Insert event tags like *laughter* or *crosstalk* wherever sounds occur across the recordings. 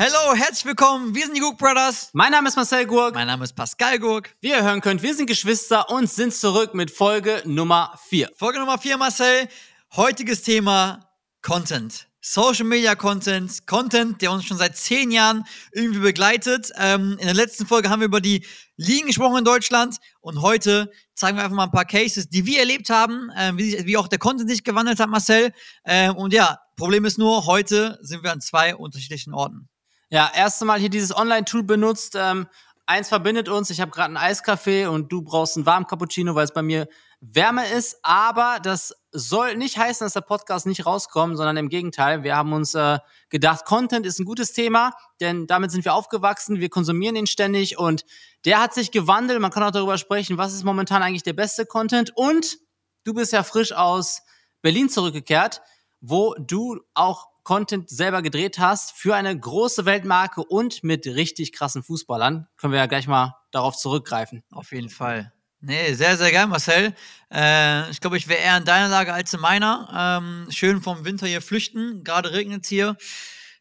Hello, herzlich willkommen. Wir sind die Gurk Brothers. Mein Name ist Marcel Gurk. Mein Name ist Pascal Gurk. Wie ihr hören könnt, wir sind Geschwister und sind zurück mit Folge Nummer 4. Folge Nummer 4, Marcel. Heutiges Thema Content. Social Media Content, Content, der uns schon seit zehn Jahren irgendwie begleitet. Ähm, in der letzten Folge haben wir über die Ligen gesprochen in Deutschland und heute zeigen wir einfach mal ein paar Cases, die wir erlebt haben, äh, wie, wie, auch der Content sich gewandelt hat, Marcel. Ähm, und ja, Problem ist nur, heute sind wir an zwei unterschiedlichen Orten. Ja, erste Mal hier dieses Online-Tool benutzt. Ähm, eins verbindet uns. Ich habe gerade einen Eiskaffee und du brauchst einen warmen Cappuccino, weil es bei mir Wärme ist. Aber das soll nicht heißen, dass der Podcast nicht rauskommt, sondern im Gegenteil. Wir haben uns äh, gedacht, Content ist ein gutes Thema, denn damit sind wir aufgewachsen. Wir konsumieren ihn ständig und der hat sich gewandelt. Man kann auch darüber sprechen, was ist momentan eigentlich der beste Content. Und du bist ja frisch aus Berlin zurückgekehrt, wo du auch Content selber gedreht hast für eine große Weltmarke und mit richtig krassen Fußballern. Können wir ja gleich mal darauf zurückgreifen. Auf jeden Fall. Nee, sehr, sehr geil, Marcel. Äh, ich glaube, ich wäre eher in deiner Lage als in meiner. Ähm, schön vom Winter hier flüchten. Gerade regnet es hier.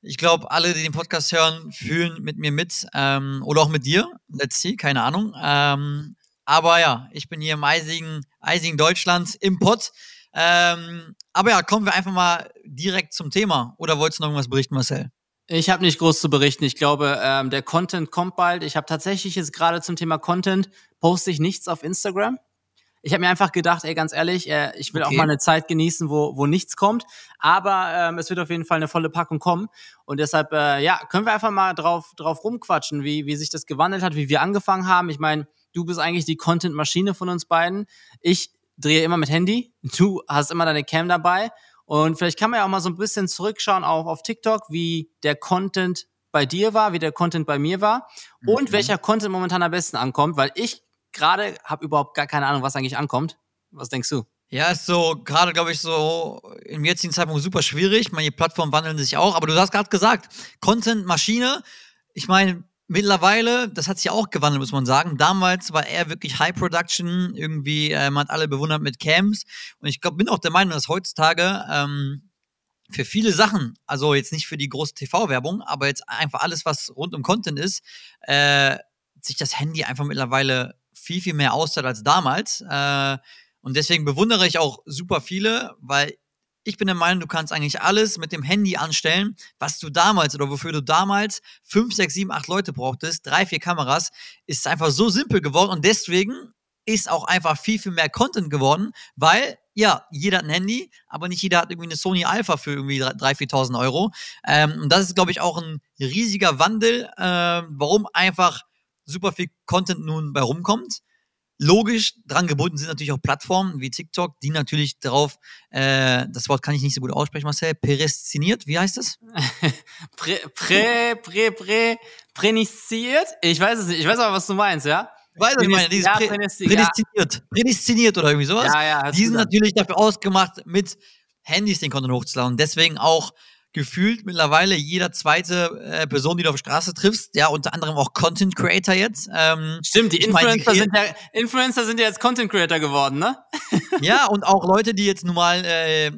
Ich glaube, alle, die den Podcast hören, fühlen mit mir mit. Ähm, oder auch mit dir. Let's see, keine Ahnung. Ähm, aber ja, ich bin hier im eisigen, eisigen Deutschland im Pott. Ähm, aber ja, kommen wir einfach mal direkt zum Thema. Oder wolltest du noch irgendwas berichten, Marcel? Ich habe nicht groß zu berichten. Ich glaube, ähm, der Content kommt bald. Ich habe tatsächlich jetzt gerade zum Thema Content poste ich nichts auf Instagram. Ich habe mir einfach gedacht, ey, ganz ehrlich, äh, ich will okay. auch mal eine Zeit genießen, wo, wo nichts kommt. Aber ähm, es wird auf jeden Fall eine volle Packung kommen. Und deshalb, äh, ja, können wir einfach mal drauf, drauf rumquatschen, wie, wie sich das gewandelt hat, wie wir angefangen haben. Ich meine, du bist eigentlich die Content-Maschine von uns beiden. Ich drehe immer mit Handy. Du hast immer deine Cam dabei. Und vielleicht kann man ja auch mal so ein bisschen zurückschauen auf, auf TikTok, wie der Content bei dir war, wie der Content bei mir war und mhm. welcher Content momentan am besten ankommt, weil ich gerade habe überhaupt gar keine Ahnung, was eigentlich ankommt. Was denkst du? Ja, ist so gerade, glaube ich, so im jetzigen Zeitpunkt super schwierig. Meine Plattformen wandeln sich auch, aber du hast gerade gesagt, Content-Maschine. Ich meine, Mittlerweile, das hat sich auch gewandelt, muss man sagen. Damals war er wirklich High Production, irgendwie, äh, man hat alle bewundert mit Cams. Und ich glaube, bin auch der Meinung, dass heutzutage ähm, für viele Sachen, also jetzt nicht für die große TV-Werbung, aber jetzt einfach alles, was rund um Content ist, äh, sich das Handy einfach mittlerweile viel, viel mehr auszahlt als damals. Äh, und deswegen bewundere ich auch super viele, weil ich bin der Meinung, du kannst eigentlich alles mit dem Handy anstellen, was du damals oder wofür du damals fünf, sechs, sieben, acht Leute brauchtest, drei, vier Kameras, ist einfach so simpel geworden und deswegen ist auch einfach viel, viel mehr Content geworden, weil ja, jeder hat ein Handy, aber nicht jeder hat irgendwie eine Sony Alpha für irgendwie 3.000, 4.000 Euro. Ähm, und das ist, glaube ich, auch ein riesiger Wandel, äh, warum einfach super viel Content nun bei rumkommt logisch dran gebunden sind natürlich auch Plattformen wie TikTok, die natürlich darauf, äh, das Wort kann ich nicht so gut aussprechen, Marcel, prädestiniert, wie heißt es? *laughs* prä, prä, prä, prä, prädestiniert? Ich weiß es nicht, ich weiß aber, was du meinst, ja? Ich weiß, was ich meine, dieses ja, prä, prädestiniert, ja. prädestiniert oder irgendwie sowas. Ja, ja, die sind natürlich dafür ausgemacht, mit Handys den Content hochzuladen. Deswegen auch gefühlt mittlerweile jeder zweite äh, Person, die du auf der Straße triffst, ja, unter anderem auch Content Creator jetzt. Ähm, Stimmt, die Influencer, mein, sind ja, Influencer sind ja jetzt Content Creator geworden, ne? ja, und auch Leute, die jetzt normal äh,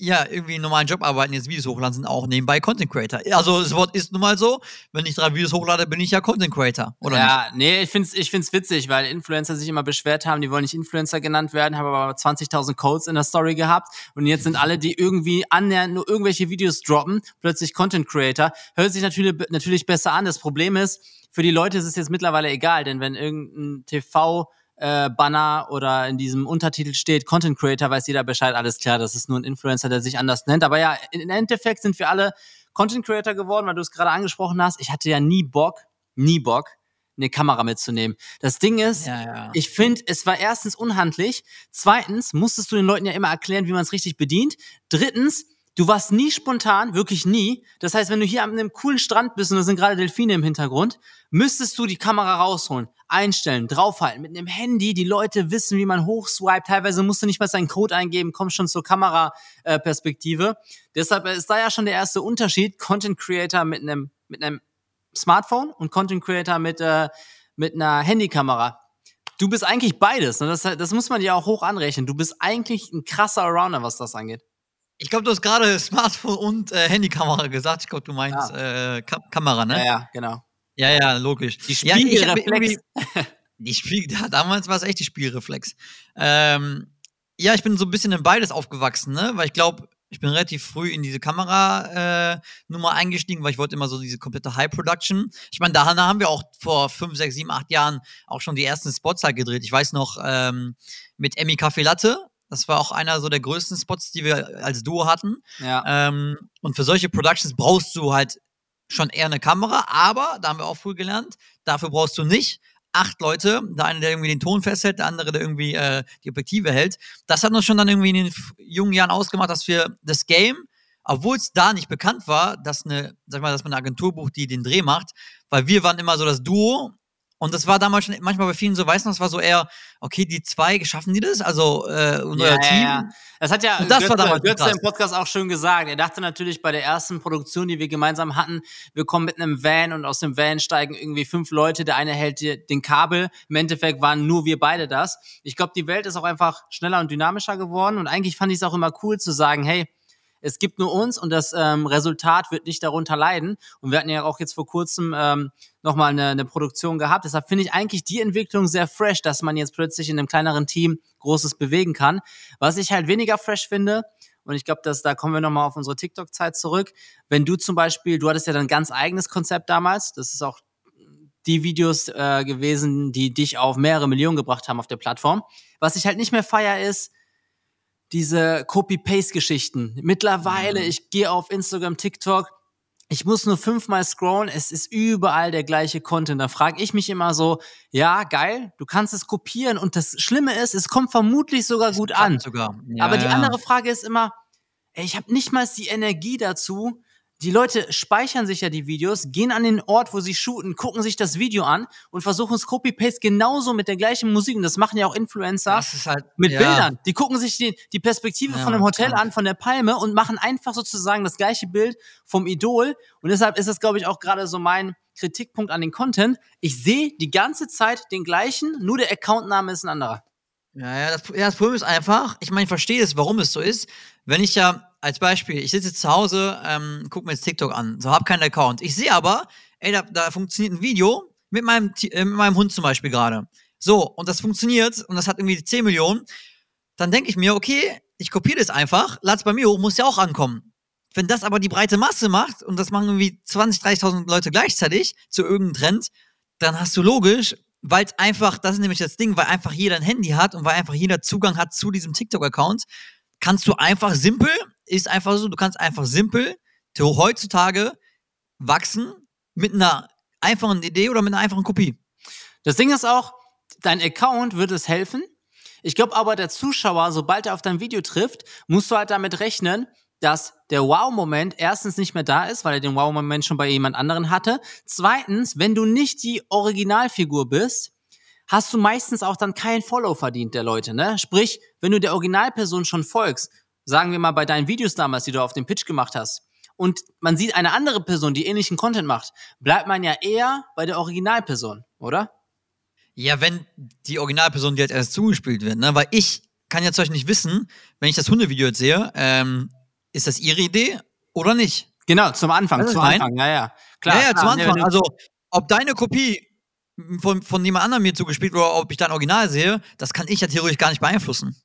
ja, irgendwie einen normalen Job arbeiten, jetzt Videos hochladen, sind auch nebenbei Content Creator. Also das Wort ist nun mal so, wenn ich drei Videos hochlade, bin ich ja Content Creator, oder ja, nicht? nee, ich find's, ich find's witzig, weil Influencer sich immer beschwert haben, die wollen nicht Influencer genannt werden, haben aber 20.000 Codes in der Story gehabt und jetzt sind alle, die irgendwie annähernd nur irgendwelche Videos droppen, plötzlich Content Creator. Hört sich natürlich, natürlich besser an. Das Problem ist, für die Leute ist es jetzt mittlerweile egal, denn wenn irgendein TV äh, Banner oder in diesem Untertitel steht Content Creator, weiß jeder Bescheid, alles klar, das ist nur ein Influencer, der sich anders nennt. Aber ja, im Endeffekt sind wir alle Content Creator geworden, weil du es gerade angesprochen hast. Ich hatte ja nie Bock, nie Bock, eine Kamera mitzunehmen. Das Ding ist, ja, ja. ich finde, es war erstens unhandlich. Zweitens musstest du den Leuten ja immer erklären, wie man es richtig bedient. Drittens, Du warst nie spontan, wirklich nie. Das heißt, wenn du hier an einem coolen Strand bist und da sind gerade Delfine im Hintergrund, müsstest du die Kamera rausholen, einstellen, draufhalten, mit einem Handy. Die Leute wissen, wie man hochswipet. Teilweise musst du nicht mal seinen Code eingeben, kommst schon zur Kameraperspektive. Deshalb ist da ja schon der erste Unterschied. Content Creator mit einem, mit einem Smartphone und Content Creator mit, äh, mit einer Handykamera. Du bist eigentlich beides. Ne? Das, das muss man dir auch hoch anrechnen. Du bist eigentlich ein krasser Arounder, was das angeht. Ich glaube, du hast gerade *laughs* Smartphone und äh, Handykamera gesagt. Ich glaube, du meinst Ja. äh, Ka Kamera, ne? Ja, ja, genau. Ja, ja, logisch. Die ja, Spiegelreflex. irgendwie- *laughs* Die Spiel, *laughs* ja, damals war es echt die Spielreflex. Ähm, ja, ich bin so ein bisschen in beides aufgewachsen, ne? Weil ich glaube, ich bin relativ früh in diese Kamera-Nummer eingestiegen, weil ich wollte immer so diese komplette High-Production. Ich meine, da haben wir auch vor fünf, sechs, sieben, acht Jahren auch schon die ersten Spots halt gedreht. Ich weiß noch, ähm, mit Emmy Kaffee Latte. Das war auch einer so der größten Spots, die wir als Duo hatten. Ja. Ähm, und für solche Productions brauchst du halt schon eher eine Kamera, aber da haben wir auch früh gelernt, dafür brauchst du nicht acht Leute, der eine, der irgendwie den Ton festhält, der andere, der irgendwie äh, die Objektive hält. Das hat uns schon dann irgendwie in den jungen Jahren ausgemacht, dass wir das Game, obwohl es da nicht bekannt war, dass eine, sag mal, dass man eine Agentur bucht, die den Dreh macht, weil wir waren immer so das Duo. Und das war damals schon manchmal bei vielen so, weißt du, das war so eher, okay, die zwei, schaffen die das? Also, äh, unser Ja, ja, Team. ja. Das hat ja Und das war Götze, damals Götze krass. im Podcast auch schön gesagt. Er dachte natürlich bei der ersten Produktion, die wir gemeinsam hatten, wir kommen mit einem Van und aus dem Van steigen irgendwie fünf Leute. Der eine hält den Kabel. Im Endeffekt waren nur wir beide das. Ich glaube, die Welt ist auch einfach schneller und dynamischer geworden. Und eigentlich fand ich es auch immer cool zu sagen, hey, es gibt nur uns und das ähm, Resultat wird nicht darunter leiden. Und wir hatten ja auch jetzt vor kurzem ähm, nochmal eine, eine Produktion gehabt. Deshalb finde ich eigentlich die Entwicklung sehr fresh, dass man jetzt plötzlich in einem kleineren Team Großes bewegen kann. Was ich halt weniger fresh finde, und ich glaube, dass da kommen wir nochmal auf unsere TikTok-Zeit zurück. Wenn du zum Beispiel, du hattest ja dein ganz eigenes Konzept damals, das ist auch die Videos äh, gewesen, die dich auf mehrere Millionen gebracht haben auf der Plattform. Was ich halt nicht mehr feier ist, diese Copy-Paste-Geschichten. Mittlerweile, ich gehe auf Instagram, TikTok, ich muss nur fünfmal scrollen, es ist überall der gleiche Content. Da frage ich mich immer so, ja, geil, du kannst es kopieren und das Schlimme ist, es kommt vermutlich sogar gut an. Sogar. Ja, Aber die ja. andere Frage ist immer, ey, ich habe nicht mal die Energie dazu. Die Leute speichern sich ja die Videos, gehen an den Ort, wo sie shooten, gucken sich das Video an und versuchen es Copy-Paste genauso mit der gleichen Musik. Und das machen ja auch Influencer halt, mit ja. Bildern. Die gucken sich die, die Perspektive Ja, von einem Hotel an, von der Palme und machen einfach sozusagen das gleiche Bild vom Idol. Und deshalb ist das, glaube ich, auch gerade so mein Kritikpunkt an den Content. Ich sehe die ganze Zeit den gleichen, nur der Accountname ist ein anderer. Ja, ja, das, ja, das Problem ist einfach, ich meine, ich verstehe es, warum es so ist. Wenn ich ja, als Beispiel, ich sitze zu Hause, ähm, gucke mir jetzt TikTok an, so habe keinen Account. Ich sehe aber, ey, da, da funktioniert ein Video mit meinem, äh, mit meinem Hund zum Beispiel gerade. So, und das funktioniert und das hat irgendwie 10 Millionen. Dann denke ich mir, okay, ich kopiere das einfach, lade bei mir hoch, muss ja auch ankommen. Wenn das aber die breite Masse macht und das machen irgendwie 20, 30.000 Leute gleichzeitig zu irgendeinem Trend, dann hast du logisch, weil es einfach, das ist nämlich das Ding, weil einfach jeder ein Handy hat und weil einfach jeder Zugang hat zu diesem TikTok-Account, kannst du einfach simpel, ist einfach so, du kannst einfach simpel heutzutage wachsen mit einer einfachen Idee oder mit einer einfachen Kopie. Das Ding ist auch, dein Account wird es helfen. Ich glaube aber, der Zuschauer, sobald er auf dein Video trifft, musst du halt damit rechnen, dass der Wow-Moment erstens nicht mehr da ist, weil er den Wow-Moment schon bei jemand anderen hatte. Zweitens, wenn du nicht die Originalfigur bist, hast du meistens auch dann kein Follow verdient der Leute, ne? Sprich, wenn du der Originalperson schon folgst, sagen wir mal bei deinen Videos damals, die du auf dem Pitch gemacht hast, und man sieht eine andere Person, die ähnlichen Content macht, bleibt man ja eher bei der Originalperson, oder? Ja, wenn die Originalperson dir jetzt erst zugespielt wird, ne? Weil ich kann ja zum Beispiel nicht wissen, wenn ich das Hundevideo jetzt sehe, ähm, ist das ihre Idee oder nicht? Genau, zum Anfang, zum ich Anfang, ja, ja. Klar, ja, ja, klar, zum Anfang. Also, ob deine Kopie von, von jemand anderem mir zugespielt oder ob ich dein Original sehe, das kann ich ja theoretisch gar nicht beeinflussen.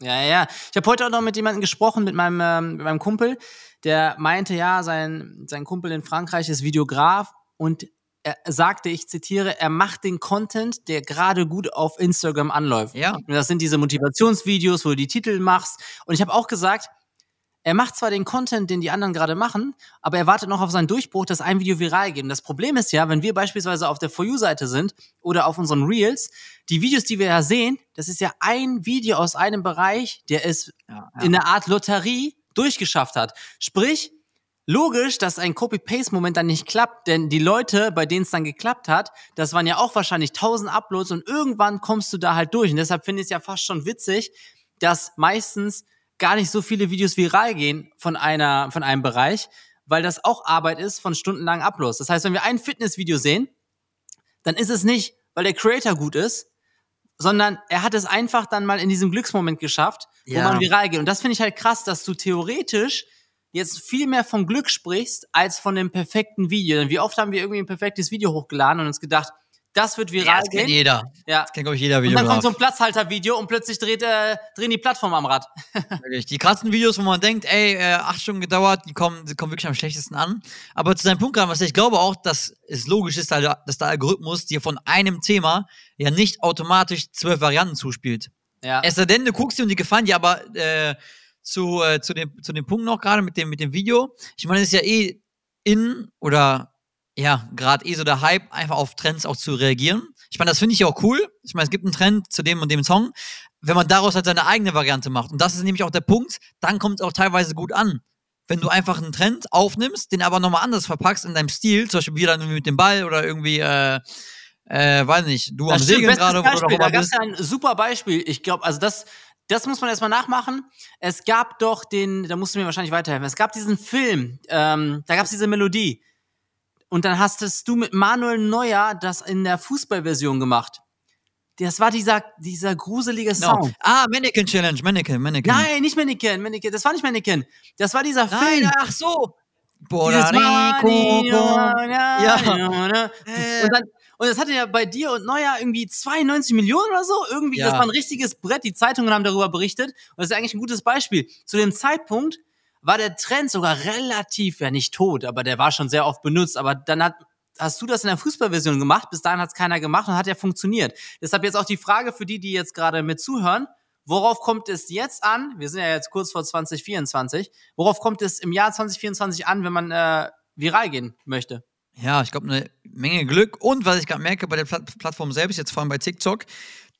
Ja, ja, ja. Ich habe heute auch noch mit jemandem gesprochen, mit meinem, ähm, mit meinem Kumpel, der meinte, ja, sein, sein Kumpel in Frankreich ist Videograf und er sagte, ich zitiere, er macht den Content, der gerade gut auf Instagram anläuft. Ja. Und das sind diese Motivationsvideos, wo du die Titel machst. Und ich habe auch gesagt, er macht zwar den Content, den die anderen gerade machen, aber er wartet noch auf seinen Durchbruch, dass ein Video viral geht. Und das Problem ist ja, wenn wir beispielsweise auf der For You-Seite sind oder auf unseren Reels, die Videos, die wir ja sehen, das ist ja ein Video aus einem Bereich, der es Ja, in einer Art Lotterie durchgeschafft hat. Sprich, logisch, dass ein Copy-Paste-Moment dann nicht klappt, denn die Leute, bei denen es dann geklappt hat, das waren ja auch wahrscheinlich 1000 Uploads und irgendwann kommst du da halt durch. Und deshalb finde ich es ja fast schon witzig, dass meistens gar nicht so viele Videos viral gehen von einer, von einem Bereich, weil das auch Arbeit ist von stundenlangen Uploads. Das heißt, wenn wir ein Fitnessvideo sehen, dann ist es nicht, weil der Creator gut ist, sondern er hat es einfach dann mal in diesem Glücksmoment geschafft, wo Ja. man viral geht. Und das finde ich halt krass, dass du theoretisch jetzt viel mehr vom Glück sprichst, als von dem perfekten Video. Denn wie oft haben wir irgendwie ein perfektes Video hochgeladen und uns gedacht, das wird Ja, viral das kennt gehen. jeder. Ja. Das kennt, glaube ich, jeder Und dann kommt so ein Platzhalter-Video und plötzlich dreht, äh, drehen die Plattform am Rad. *laughs* Die krassen Videos, wo man denkt, ey, äh, acht Stunden gedauert, die kommen, die kommen wirklich am schlechtesten an. Aber zu deinem Punkt gerade, was ich glaube auch, dass es logisch ist, dass der Algorithmus dir von einem Thema ja nicht automatisch zwölf Varianten zuspielt. Ja. Es sei denn, du guckst dir und die gefallen dir, aber äh, zu, äh, zu, dem, zu dem Punkt noch gerade mit dem, mit dem Video. Ich meine, es ist ja eh in oder ja, gerade eh so der Hype, einfach auf Trends auch zu reagieren. Ich meine, das finde ich ja auch cool. Ich meine, es gibt einen Trend zu dem und dem Song. Wenn man daraus halt seine eigene Variante macht. Und das ist nämlich auch der Punkt, dann kommt es auch teilweise gut an. Wenn du einfach einen Trend aufnimmst, den aber nochmal anders verpackst in deinem Stil, zum Beispiel wieder irgendwie mit dem Ball oder irgendwie, äh, äh, weiß nicht, du am Das Segeln bestes gerade, wo Beispiel. noch Da gab es ja ein super Beispiel. Ich glaube, also das, das muss man erstmal nachmachen. Es gab doch den, da musst du mir wahrscheinlich weiterhelfen. Es gab diesen Film, ähm, da gab es diese Melodie. Und dann hast du mit Manuel Neuer das in der Fußballversion gemacht. Das war dieser, dieser gruselige Genau. Sound. Ah, Mannequin Challenge, Mannequin, Mannequin. Nein, nicht Mannequin, Mannequin. Das war nicht Mannequin. Das war dieser Nein, Film. ach so. Puerto Rico. Ja. Ja. Äh. Und, dann, und das hatte ja bei dir und Neuer irgendwie 92 Millionen oder so. Irgendwie, Ja. das war ein richtiges Brett. Die Zeitungen haben darüber berichtet. Und das ist eigentlich ein gutes Beispiel. Zu dem Zeitpunkt war der Trend sogar relativ, ja nicht tot, aber der war schon sehr oft benutzt. Aber dann hat, hast du das in der Fußballversion gemacht. Bis dahin hat es keiner gemacht und hat ja funktioniert. Deshalb jetzt auch die Frage für die, die jetzt gerade mit zuhören. Worauf kommt es jetzt an? Wir sind ja jetzt kurz vor 2024. Worauf kommt es im Jahr 2024 an, wenn man äh, viral gehen möchte? Ja, ich glaube, eine Menge Glück. Und was ich gerade merke bei der Plat Plattform selbst, jetzt vor allem bei TikTok,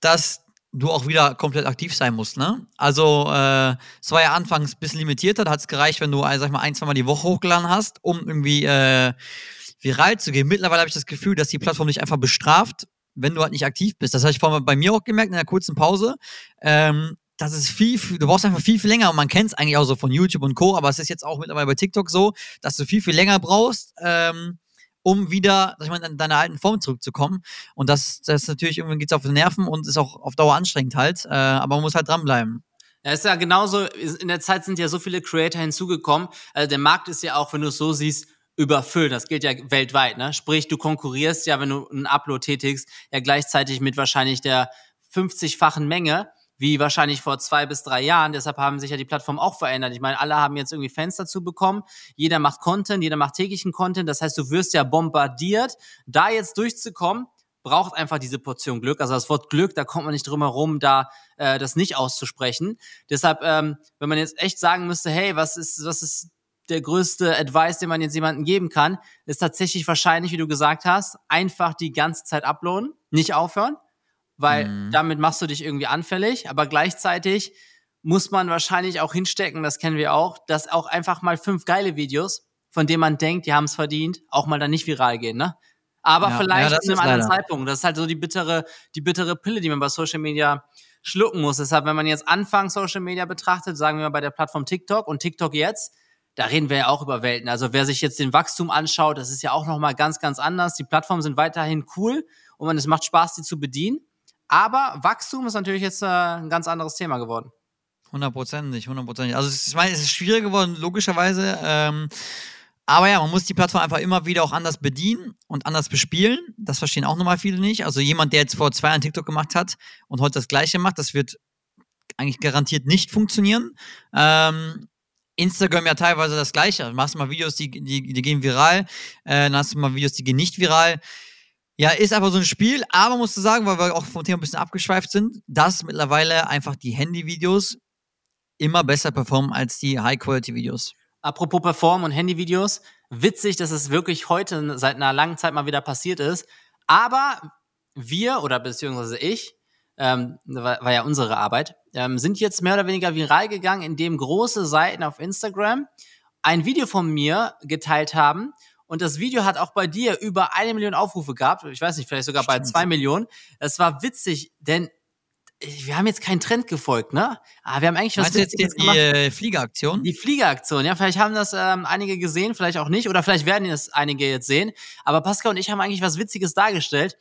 dass du auch wieder komplett aktiv sein musst, ne? Also, äh, es war ja anfangs ein bisschen limitierter, da hat es gereicht, wenn du, äh, sag ich mal, ein, zwei Mal die Woche hochgeladen hast, um irgendwie äh, viral zu gehen. Mittlerweile habe ich das Gefühl, dass die Plattform dich einfach bestraft, wenn du halt nicht aktiv bist. Das habe ich vorhin bei mir auch gemerkt in der kurzen Pause. Ähm, das ist viel, viel, du brauchst einfach viel, viel länger und man kennt es eigentlich auch so von YouTube und Co., aber es ist jetzt auch mittlerweile bei TikTok so, dass du viel, viel länger brauchst, ähm, um wieder, sag ich mal, in deine alten Form zurückzukommen. Und das, das ist natürlich, irgendwie geht's auf die Nerven und ist auch auf Dauer anstrengend halt, äh, aber man muss halt dranbleiben. Ja, ist ja genauso, in der Zeit sind ja so viele Creator hinzugekommen. Also der Markt ist ja auch, wenn du es so siehst, überfüllt. Das gilt ja weltweit, ne? Sprich, du konkurrierst ja, wenn du einen Upload tätigst, ja gleichzeitig mit wahrscheinlich der 50-fachen Menge, wie wahrscheinlich vor zwei bis drei Jahren. Deshalb haben sich ja die Plattformen auch verändert. Ich meine, alle haben jetzt irgendwie Fans dazu bekommen. Jeder macht Content, jeder macht täglichen Content. Das heißt, du wirst ja bombardiert. Da jetzt durchzukommen, braucht einfach diese Portion Glück. Also das Wort Glück, da kommt man nicht drum herum, da äh, das nicht auszusprechen. Deshalb, ähm, wenn man jetzt echt sagen müsste, hey, was ist, was ist der größte Advice, den man jetzt jemandem geben kann, ist tatsächlich wahrscheinlich, wie du gesagt hast, einfach die ganze Zeit uploaden, nicht aufhören, weil Mhm. damit machst du dich irgendwie anfällig, aber gleichzeitig muss man wahrscheinlich auch hinstecken, das kennen wir auch, dass auch einfach mal fünf geile Videos, von denen man denkt, die haben es verdient, auch mal dann nicht viral gehen, ne? Aber Ja, vielleicht ja, in einem anderen leider. Zeitpunkt. Das ist halt so die bittere, die bittere Pille, die man bei Social Media schlucken muss. Deshalb, wenn man jetzt Anfang Social Media betrachtet, sagen wir mal bei der Plattform TikTok und TikTok jetzt, da reden wir ja auch über Welten. Also wer sich jetzt den Wachstum anschaut, das ist ja auch nochmal ganz, ganz anders. Die Plattformen sind weiterhin cool und man, es macht Spaß, die zu bedienen. Aber Wachstum ist natürlich jetzt äh, ein ganz anderes Thema geworden. Hundertprozentig, hundertprozentig. Also ich meine, es ist schwierig geworden, logischerweise. Ähm, aber ja, man muss die Plattform einfach immer wieder auch anders bedienen und anders bespielen. Das verstehen auch nochmal viele nicht. Also jemand, der jetzt vor zwei Jahren TikTok gemacht hat und heute das Gleiche macht, das wird eigentlich garantiert nicht funktionieren. Ähm, Instagram ja teilweise das Gleiche. Du machst mal Videos, die, die, die gehen viral, äh, dann hast du mal Videos, die gehen nicht viral. Ja, ist einfach so ein Spiel, aber musst du sagen, weil wir auch vom Thema ein bisschen abgeschweift sind, dass mittlerweile einfach die Handyvideos immer besser performen als die High-Quality-Videos. Apropos Perform und Handyvideos, witzig, dass es wirklich heute seit einer langen Zeit mal wieder passiert ist. Aber wir oder beziehungsweise ich, ähm, war, war ja unsere Arbeit, ähm, sind jetzt mehr oder weniger viral gegangen, indem große Seiten auf Instagram ein Video von mir geteilt haben. Und das Video hat auch bei dir über eine Million Aufrufe gehabt. Ich weiß nicht, vielleicht sogar bei Stimmt. zwei Millionen. Es war witzig, denn wir haben jetzt keinen Trend gefolgt, ne? Aber wir haben eigentlich was Meinst du jetzt die, Witziges die gemacht. äh, Fliegeraktion? Die Fliegeraktion, ja, vielleicht haben das ähm, einige gesehen, vielleicht auch nicht, oder vielleicht werden es einige jetzt sehen. Aber Pascal und ich haben eigentlich was Witziges dargestellt.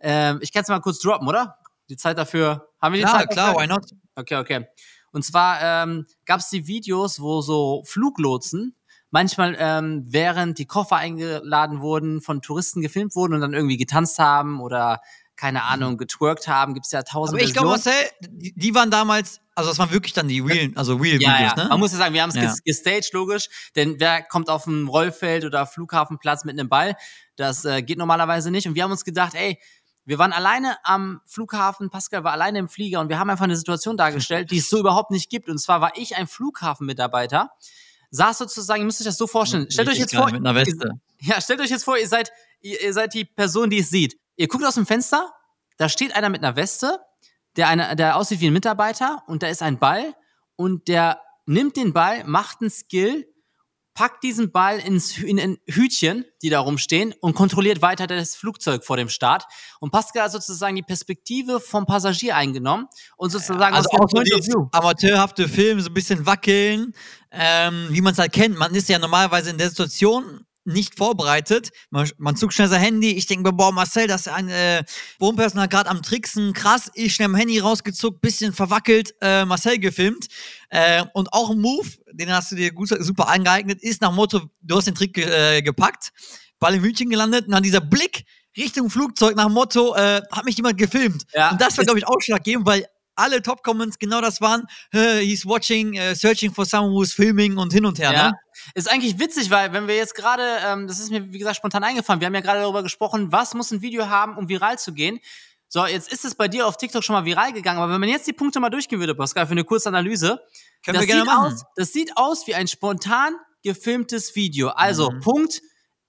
Ähm, ich kann es mal kurz droppen, oder? Die Zeit dafür. Haben wir die Ja, Zeit klar, dafür? why not? Okay, okay. Und zwar ähm, gab es die Videos, wo so Fluglotsen manchmal ähm, während die Koffer eingeladen wurden, von Touristen gefilmt wurden und dann irgendwie getanzt haben oder keine Ahnung, getwerkt haben. Gibt's ja tausend Aber ich glaube. Marcel, die, die waren damals, also das waren wirklich dann die real, also real Ja, Videos, ja. ne? Man muss ja sagen, wir haben es Ja. ges- gestaged, logisch. Denn wer kommt auf dem Rollfeld oder Flughafenplatz mit einem Ball? Das äh, geht normalerweise nicht. Und wir haben uns gedacht, ey, wir waren alleine am Flughafen, Pascal war alleine im Flieger und wir haben einfach eine Situation dargestellt, die es so überhaupt nicht gibt. Und zwar war ich ein Flughafenmitarbeiter, saß sozusagen, ihr müsst euch das so vorstellen. Stellt euch Richtig jetzt vor, mit einer Weste. ja, stellt euch jetzt vor, ihr seid, ihr, ihr seid die Person, die es sieht. Ihr guckt aus dem Fenster, da steht einer mit einer Weste, der, eine, der aussieht wie ein Mitarbeiter und da ist ein Ball und der nimmt den Ball, macht einen Skill, packt diesen Ball ins, in ein Hütchen, die da rumstehen und kontrolliert weiter das Flugzeug vor dem Start. Und Pascal hat sozusagen die Perspektive vom Passagier eingenommen und sozusagen Also aus auch so View. amateurhafte Film, so ein bisschen wackeln, ähm, wie man es halt kennt. Man ist ja normalerweise in der Situation nicht vorbereitet. Man, man zuckt schnell sein Handy. Ich denke mir, boah, Marcel, das ist ein äh, Wohnpersonal gerade am Tricksen. Krass, ich schnell mein Handy rausgezuckt, bisschen verwackelt, äh, Marcel gefilmt. Äh, und auch ein Move, den hast du dir gut, super angeeignet, ist nach Motto, du hast den Trick ge äh, gepackt, Ball im Hütchen gelandet und dann dieser Blick Richtung Flugzeug nach Motto, äh, hat mich jemand gefilmt. Ja. Und das war, glaube ich, ausschlaggebend, weil alle Top-Comments genau das waren. Äh, he's watching, äh, searching for someone who's filming und hin und her. Ja. Ne? Ist eigentlich witzig, weil wenn wir jetzt gerade, ähm, das ist mir wie gesagt spontan eingefallen, wir haben ja gerade darüber gesprochen, was muss ein Video haben, um viral zu gehen. So, jetzt ist es bei dir auf TikTok schon mal viral gegangen, aber wenn man jetzt die Punkte mal durchgehen würde, Pascal, für eine kurze Analyse, Können das wir gerne sieht machen. aus, das sieht aus wie ein spontan gefilmtes Video. Also, Mhm. Punkt,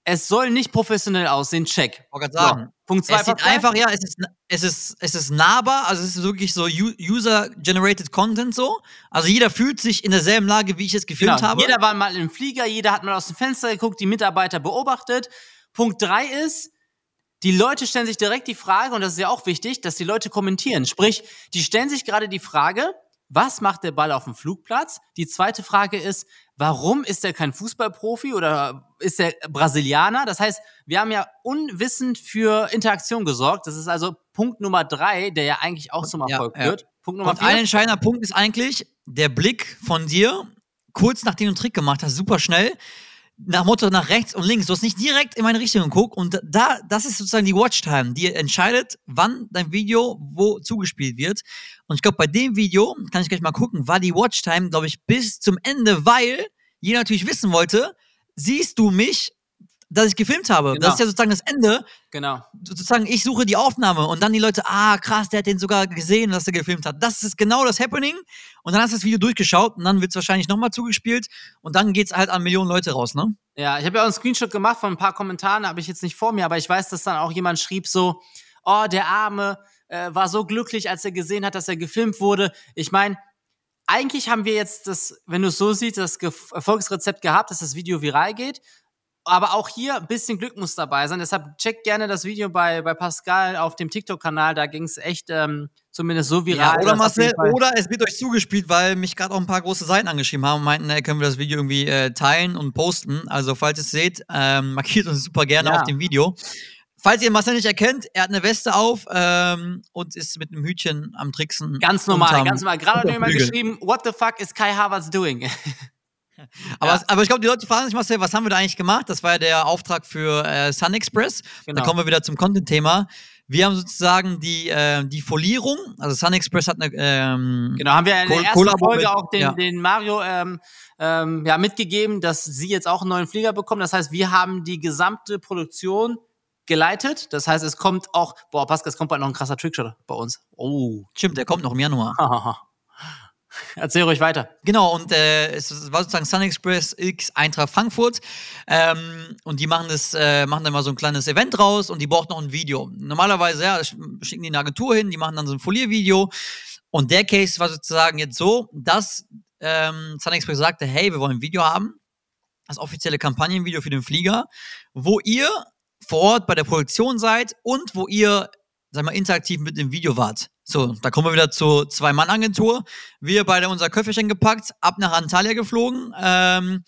es soll nicht professionell aussehen, check. Wollte gerade sagen. Punkt zwei, Es sieht einfach, ja, es ist, es ist, es ist nahbar, also es ist wirklich so User-Generated Content so. Also jeder fühlt sich in derselben Lage, wie ich es gefilmt Genau. habe. Jeder war mal im Flieger, jeder hat mal aus dem Fenster geguckt, die Mitarbeiter beobachtet. Punkt drei ist, die Leute stellen sich direkt die Frage, und das ist ja auch wichtig, dass die Leute kommentieren. Sprich, die stellen sich gerade die Frage, was macht der Ball auf dem Flugplatz? Die zweite Frage ist, warum ist er kein Fußballprofi oder ist er Brasilianer? Das heißt, wir haben ja unwissend für Interaktion gesorgt. Das ist also Punkt Nummer drei, der ja eigentlich auch zum Ja, Erfolg ja. führt. Punkt Nummer Und ein vier. entscheidender Punkt ist eigentlich der Blick von dir, kurz nachdem du einen Trick gemacht hast, super schnell, nach Motto nach rechts und links. Du hast nicht direkt in meine Richtung geguckt und da, das ist sozusagen die Watchtime, die entscheidet, wann dein Video wo zugespielt wird. Und ich glaube, bei dem Video, kann ich gleich mal gucken, war die Watchtime, glaube ich, bis zum Ende, weil jeder natürlich wissen wollte, siehst du mich, dass ich gefilmt habe. Genau. Das ist ja sozusagen das Ende Genau. sozusagen, ich suche die Aufnahme und dann die Leute, ah, krass, der hat den sogar gesehen, dass er gefilmt hat. Das ist genau das Happening. Und dann hast du das Video durchgeschaut und dann wird es wahrscheinlich nochmal zugespielt und dann geht's halt an Millionen Leute raus, ne? Ja, ich habe ja auch einen Screenshot gemacht von ein paar Kommentaren, habe ich jetzt nicht vor mir, aber ich weiß, dass dann auch jemand schrieb so, oh, der Arme äh, war so glücklich, als er gesehen hat, dass er gefilmt wurde. Ich meine, eigentlich haben wir jetzt das, wenn du es so siehst, das Ge Erfolgsrezept gehabt, dass das Video viral geht. Aber auch hier ein bisschen Glück muss dabei sein. Deshalb checkt gerne das Video bei, bei Pascal auf dem TikTok-Kanal. Da ging es echt ähm, zumindest so viral. Ja, oder Marcel, oder es wird euch zugespielt, weil mich gerade auch ein paar große Seiten angeschrieben haben und meinten, ey, können wir das Video irgendwie äh, teilen und posten. Also, falls ihr es seht, ähm, *laughs* markiert uns super gerne Ja. auf dem Video. Falls ihr Marcel nicht erkennt, er hat eine Weste auf ähm, und ist mit einem Hütchen am Tricksen. Ganz normal, ganz normal. Gerade hat mir Flügel. geschrieben, what the fuck is Kai Havertz doing? *laughs* Aber, Ja. aber ich glaube, die Leute fragen sich, Marcel, was haben wir da eigentlich gemacht? Das war ja der Auftrag für äh, Sun Express. Genau. Da kommen wir wieder zum Content-Thema. Wir haben sozusagen die, äh, die Folierung, also Sun Express hat eine. Ähm, Genau, haben wir in der ersten Folge auch den, ja. den Mario ähm, ähm, ja, mitgegeben, dass sie jetzt auch einen neuen Flieger bekommen. Das heißt, wir haben die gesamte Produktion geleitet. Das heißt, es kommt auch, boah, Pascal, es kommt bald noch ein krasser Trickshot bei uns. Oh. Stimmt, der kommt noch im Januar. *laughs* Erzähl ruhig weiter. Genau, und äh, es war sozusagen Sun Express X Eintracht Frankfurt. Ähm, und die machen das, äh, machen dann mal so ein kleines Event raus und die braucht noch ein Video. Normalerweise, ja, sch- schicken die eine Agentur hin, die machen dann so ein Foliervideo. Und der Case war sozusagen jetzt so, dass ähm, Sun Express sagte, hey, wir wollen ein Video haben, das offizielle Kampagnenvideo für den Flieger, wo ihr vor Ort bei der Produktion seid und wo ihr, sag mal, interaktiv mit dem Video wart. So, da kommen wir wieder zur Zwei-Mann-Agentur. Wir beide unser Köfferchen gepackt, ab nach Antalya geflogen. Ähm,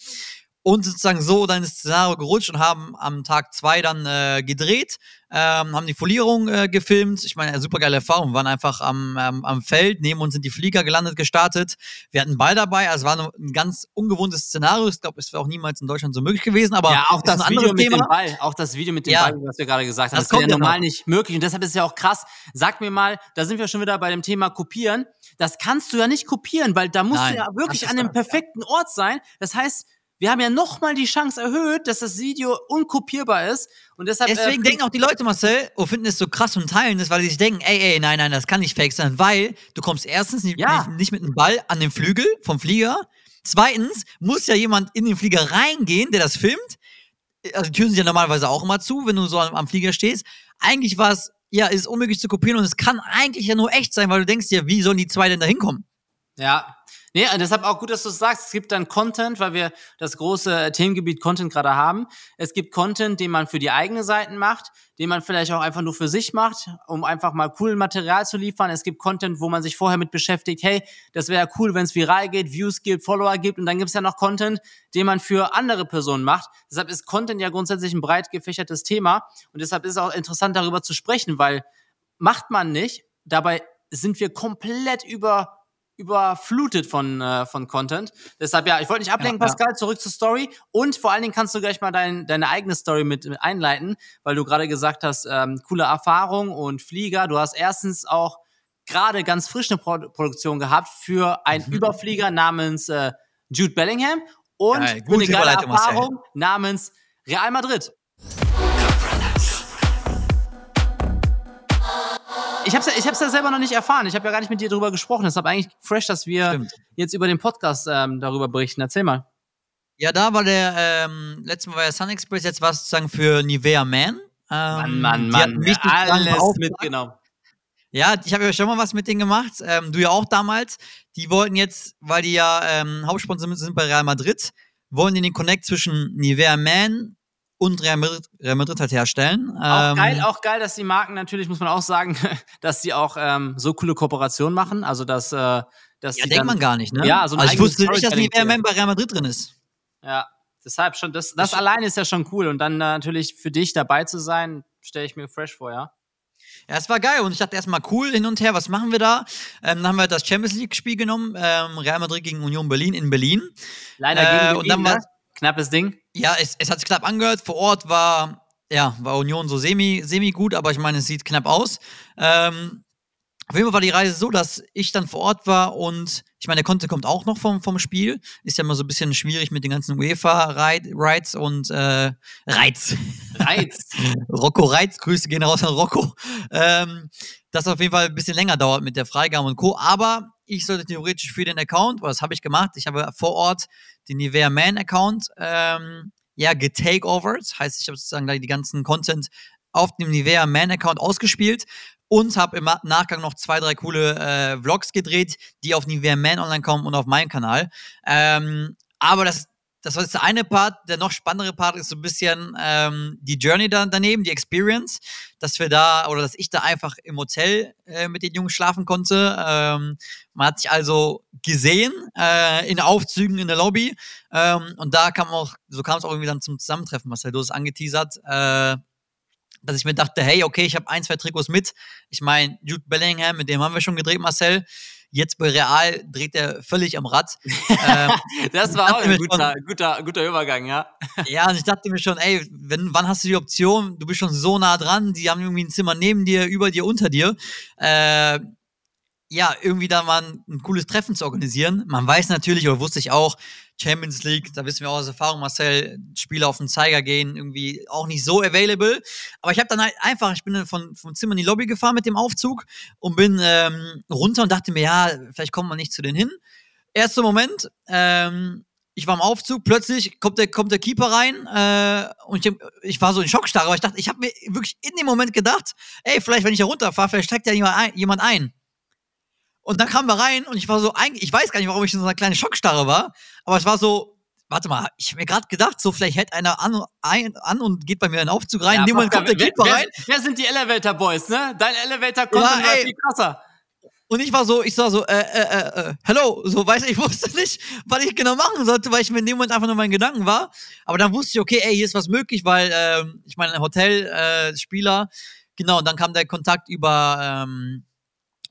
und sozusagen so dann ins Szenario gerutscht und haben am Tag zwei dann äh, gedreht, ähm, haben die Folierung äh, gefilmt. Ich meine, super geile Erfahrung. Wir waren einfach am, ähm, am Feld, neben uns sind die Flieger gelandet, gestartet. Wir hatten einen Ball dabei, also war ein ganz ungewohntes Szenario. Ich glaube, es wäre auch niemals in Deutschland so möglich gewesen, aber ja, auch das ein Video mit Thema. dem Ball, auch das Video mit dem Ja. Ball, was wir gerade gesagt haben, Das das, wäre kommt ja ja noch. normal nicht möglich und deshalb ist es ja auch krass. Sag mir mal, da sind wir schon wieder bei dem Thema kopieren. Das kannst du ja nicht kopieren, weil da musst Nein, du ja wirklich an dem perfekten Ort sein. Das heißt, wir haben ja nochmal die Chance erhöht, dass das Video unkopierbar ist und deshalb Deswegen äh, denken auch die Leute, Marcel, und finden es so krass und teilen es, weil sie sich denken, ey, ey, nein, nein, das kann nicht fake sein, weil du kommst erstens nicht, Ja. nicht, nicht mit einem Ball an den Flügel vom Flieger. Zweitens muss ja jemand in den Flieger reingehen, der das filmt. Also die Türen sind ja normalerweise auch immer zu, wenn du so am, am Flieger stehst. Eigentlich war es, ja, ist unmöglich zu kopieren und es kann eigentlich ja nur echt sein, weil du denkst dir, wie sollen die zwei denn da hinkommen? Ja. Nee, und deshalb auch gut, dass du es sagst. Es gibt dann Content, weil wir das große Themengebiet Content gerade haben. Es gibt Content, den man für die eigene Seiten macht, den man vielleicht auch einfach nur für sich macht, um einfach mal cool Material zu liefern. Es gibt Content, wo man sich vorher mit beschäftigt, hey, das wäre cool, wenn es viral geht, Views gibt, Follower gibt. Und dann gibt es ja noch Content, den man für andere Personen macht. Deshalb ist Content ja grundsätzlich ein breit gefächertes Thema. Und deshalb ist es auch interessant, darüber zu sprechen, weil macht man nicht. Dabei sind wir komplett über überflutet von, äh, von Content. Deshalb, ja, ich wollte nicht ablenken, Ja, ja. Pascal, zurück zur Story. Und vor allen Dingen kannst du gleich mal dein, deine eigene Story mit, mit einleiten, weil du gerade gesagt hast, ähm, coole Erfahrung und Flieger. Du hast erstens auch gerade ganz frisch eine Pro Produktion gehabt für einen Mhm. Überflieger namens äh, Jude Bellingham und für eine geile. Erfahrung namens Real Madrid. Ich hab's, ja, ich hab's ja selber noch nicht erfahren. Ich habe ja gar nicht mit dir darüber gesprochen. Deshalb eigentlich fresh, dass wir Stimmt. jetzt über den Podcast ähm, darüber berichten. Erzähl mal. Ja, da war der, ähm, letztes Mal war ja Sun Express, jetzt war es sozusagen für Nivea Man. Ähm, die hatten mich nicht dran alles mitgenommen. Ja, ich habe ja schon mal was mit denen gemacht. Ähm, du ja auch damals. Die wollten jetzt, weil die ja ähm, Hauptsponsor sind- sind bei Real Madrid, wollen die den Connect zwischen Nivea Man und Real Madrid, Real Madrid halt herstellen. Auch Ähm, geil, auch geil, dass die Marken natürlich, muss man auch sagen, *laughs* dass sie auch ähm, so coole Kooperationen machen. Also, dass, äh, dass Ja, die denkt dann, man gar nicht, ne? Ja, so also ich wusste nicht, dass für- Man bei Real Madrid drin ist. Ja, deshalb schon, das, das alleine ist ja schon cool. Und dann äh, natürlich für dich dabei zu sein, stelle ich mir fresh vor, ja. Ja, es war geil und ich dachte erstmal cool hin und her, was machen wir da? Ähm, dann haben wir das Champions League-Spiel genommen, ähm, Real Madrid gegen Union Berlin in Berlin. Leider Äh, gegen und dann Berlin, war- ne? Knappes Ding. Ja, es, es hat sich knapp angehört. Vor Ort war, ja, war Union so semi, semi gut, aber ich meine, es sieht knapp aus. Ähm, auf jeden Fall war die Reise so, dass ich dann vor Ort war und ich meine, der Konte kommt auch noch vom, vom Spiel. Ist ja immer so ein bisschen schwierig mit den ganzen UEFA-Rides und äh, Reiz. Reiz. *laughs* Rocco Reitz, Grüße gehen raus an Rocco. Ähm, das auf jeden Fall ein bisschen länger dauert mit der Freigabe und Co. Aber ich sollte theoretisch für den Account, was habe ich gemacht? Ich habe vor Ort den Nivea Man Account ähm, ja getakeovert. Heißt, ich habe sozusagen die ganzen Content auf dem Nivea Man Account ausgespielt und habe im Nachgang noch zwei, drei coole äh, Vlogs gedreht, die auf Nivea Man online kommen und auf meinem Kanal. Ähm, aber das, das war jetzt der eine Part. Der noch spannendere Part ist so ein bisschen ähm, die Journey da, daneben, die Experience, dass wir da oder dass ich da einfach im Hotel äh, mit den Jungs schlafen konnte. Ähm, man hat sich also gesehen äh, in Aufzügen in der Lobby ähm, und da kam auch, so kam es auch irgendwie dann zum Zusammentreffen, was du es angeteasert. Äh, dass ich mir dachte, hey, okay, ich habe ein, zwei Trikots mit. Ich meine, Jude Bellingham, mit dem haben wir schon gedreht, Marcel. Jetzt bei Real dreht er völlig am Rad. ähm, *laughs* Das war auch ein guter, guter, guter Übergang, ja. ja, und ich dachte mir schon, ey, wenn, wann hast du die Option? Du bist schon so nah dran, die haben irgendwie ein Zimmer neben dir, über dir, unter dir. Äh, ja, irgendwie da mal ein, ein cooles Treffen zu organisieren. Man weiß natürlich, oder wusste ich auch, Champions League, da wissen wir auch aus Erfahrung, Marcel, Spiele auf den Zeiger gehen, irgendwie auch nicht so available. Aber ich habe dann halt einfach, ich bin dann von, vom Zimmer in die Lobby gefahren mit dem Aufzug und bin ähm, runter und dachte mir, ja, vielleicht kommt man nicht zu denen hin. Erster Moment, ähm, ich war im Aufzug, plötzlich kommt der, kommt der Keeper rein äh, und ich, ich war so in Schockstarre, aber ich dachte, ich habe mir wirklich in dem Moment gedacht, ey, vielleicht, wenn ich da runterfahre, vielleicht steigt ja jemand ein. Jemand ein. Und dann kam er rein und ich war so, eigentlich, ich weiß gar nicht, warum ich in so einer kleinen Schockstarre war, aber es war so, warte mal, ich habe mir gerade gedacht, so vielleicht hält einer an, ein, an und geht bei mir in den Aufzug rein. ja in dem Moment kommt der Keeper rein. wer sind die Elevator Boys, ne? Dein Elevator kommt Ja, war viel krasser. Und ich war so, ich sah so, äh, äh, äh, hello, so, weißt du, ich *laughs* wusste nicht, was ich genau machen sollte, weil ich mir in dem Moment einfach nur meinen Gedanken war. Aber dann wusste ich, okay, ey, hier ist was möglich, weil, äh, ich meine, Hotel, äh, Spieler, genau, und dann kam der Kontakt über, ähm,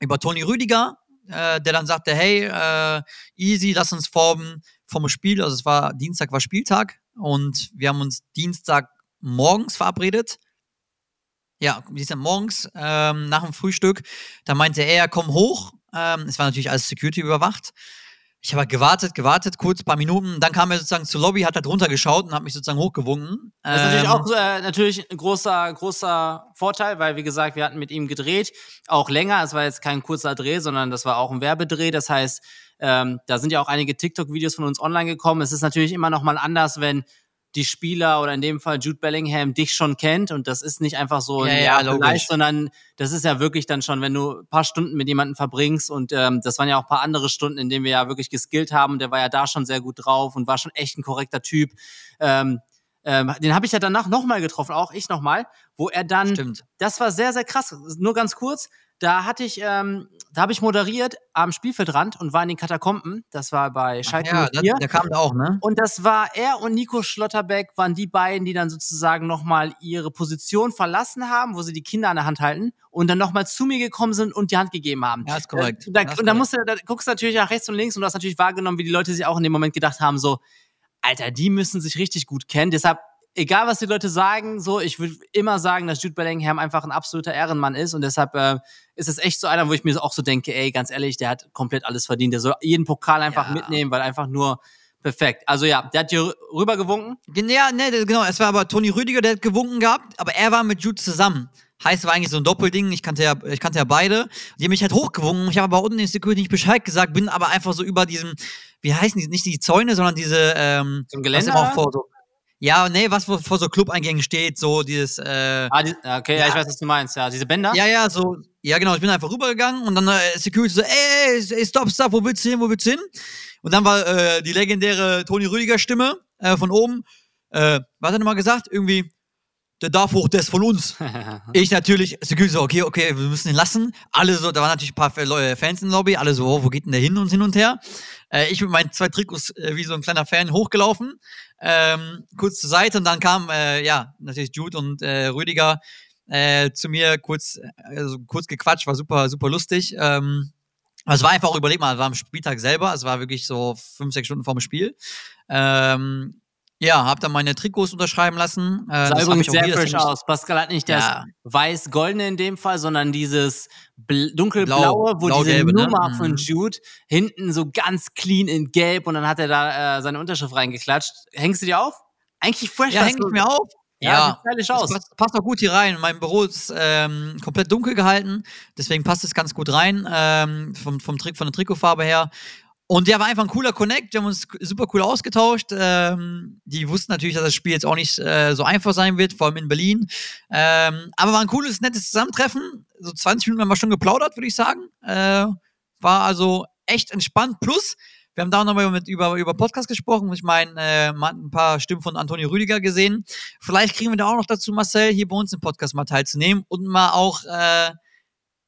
über Toni Rüdiger, äh, der dann sagte, hey, äh, easy, lass uns vom, vom Spiel, also es war, Dienstag war Spieltag und wir haben uns Dienstag morgens verabredet ja, die ist dann morgens ähm, nach dem Frühstück. Da meinte er, komm hoch. Ähm, es war natürlich alles Security überwacht. Ich habe gewartet, gewartet, kurz, paar Minuten. Dann kam er sozusagen zur Lobby, hat da drunter geschaut und hat mich sozusagen hochgewunken. Das ist natürlich ähm, auch äh, natürlich ein großer, großer Vorteil, weil wie gesagt, wir hatten mit ihm gedreht, auch länger. Es war jetzt kein kurzer Dreh, sondern das war auch ein Werbedreh. Das heißt, ähm, da sind ja auch einige TikTok-Videos von uns online gekommen. Es ist natürlich immer noch mal anders, wenn die Spieler oder in dem Fall Jude Bellingham dich schon kennt und das ist nicht einfach so ein ja, ja, vielleicht, sondern das ist ja wirklich dann schon, wenn du ein paar Stunden mit jemandem verbringst und ähm, das waren ja auch ein paar andere Stunden, in denen wir ja wirklich geskillt haben und der war ja da schon sehr gut drauf und war schon echt ein korrekter Typ. Ähm, ähm, den habe ich ja danach nochmal getroffen, auch ich nochmal, wo er dann, Stimmt. das war sehr, sehr krass, nur ganz kurz, da hatte ich, ähm, da habe ich moderiert am Spielfeldrand und war in den Katakomben. Das war bei Schalke ja, 04. Der kam da auch, ne? Und das war er und Nico Schlotterbeck waren die beiden, die dann sozusagen nochmal ihre Position verlassen haben, wo sie die Kinder an der Hand halten und dann nochmal zu mir gekommen sind und die Hand gegeben haben. Ja, ist korrekt. Da, da, und da musst du, da guckst du natürlich nach rechts und links und du hast natürlich wahrgenommen, wie die Leute sich auch in dem Moment gedacht haben, so, Alter, die müssen sich richtig gut kennen. Deshalb egal was die Leute sagen, so, ich würde immer sagen, dass Jude Bellingham einfach ein absoluter Ehrenmann ist und deshalb äh, ist es echt so einer, wo ich mir auch so denke, ey, ganz ehrlich, der hat komplett alles verdient. Der soll jeden Pokal einfach ja. mitnehmen, weil einfach nur perfekt. Also ja, der hat hier rüber gewunken. Ja, ne, genau, es war aber Toni Rüdiger, der hat gewunken gehabt, aber er war mit Jude zusammen. Heißt, es war eigentlich so ein Doppelding. Ich kannte ja, ich kannte ja beide. Die haben mich halt hochgewungen. Ich habe aber unten in Security nicht Bescheid gesagt, bin aber einfach so über diesem, wie heißen die, nicht die Zäune, sondern diese, ähm, ein Geländer? Vor, so, ja, nee, was vor, so Club-Eingängen steht, so dieses. Äh, ah, die, okay, ja, ja, ich weiß, was du meinst, ja. Diese Bänder? Ja, ja, so. Ja, genau, ich bin einfach rübergegangen und dann äh, Security so, ey, ey, stopp, stopp, wo willst du hin, wo willst du hin? Und dann war äh, die legendäre Toni Rüdiger Stimme äh, von oben. Äh, was hat er nochmal gesagt? Irgendwie, der darf hoch, der ist von uns. *laughs* ich natürlich, Security so, okay, okay, wir müssen ihn lassen. Alle so, da waren natürlich ein paar Fans in der Lobby, alle so, oh, wo geht denn der hin und hin und her? Äh, ich mit meinen zwei Trikots äh, wie so ein kleiner Fan hochgelaufen, ähm, kurz zur Seite und dann kam, äh, ja, natürlich Jude und äh, Rüdiger äh, zu mir kurz, also kurz gequatscht, war super, super lustig. Ähm, es war einfach auch, überleg mal, es war am Spieltag selber, es war wirklich so fünf, sechs Stunden vorm Spiel. Ähm, ja, hab dann meine Trikots unterschreiben lassen. Äh, sah übrigens sehr frisch aus. Pascal hat nicht ja. das weiß-goldene in dem Fall, sondern dieses dunkelblaue, Blau, wo diese ne? Nummer ne? von Jude hinten so ganz clean in gelb und dann hat er da äh, seine Unterschrift reingeklatscht. Hängst du dir auf? Eigentlich fresh. Ja, häng ich mir auf. Ja, ja. sieht aus. Passt, passt auch gut hier rein. Mein Büro ist ähm, komplett dunkel gehalten, deswegen passt es ganz gut rein ähm, vom, vom Trick, von der Trikotfarbe her. Und der war einfach ein cooler Connect. Wir haben uns super cool ausgetauscht. Ähm, die wussten natürlich, dass das Spiel jetzt auch nicht äh, so einfach sein wird, vor allem in Berlin. Ähm, aber war ein cooles, nettes Zusammentreffen. So 20 Minuten haben wir schon geplaudert, würde ich sagen. Äh, war also echt entspannt. Plus, wir haben da nochmal mit, über, über Podcast gesprochen. Ich meine, äh, man hat ein paar Stimmen von Antonio Rüdiger gesehen. Vielleicht kriegen wir da auch noch dazu, Marcel, hier bei uns im Podcast mal teilzunehmen und mal auch äh,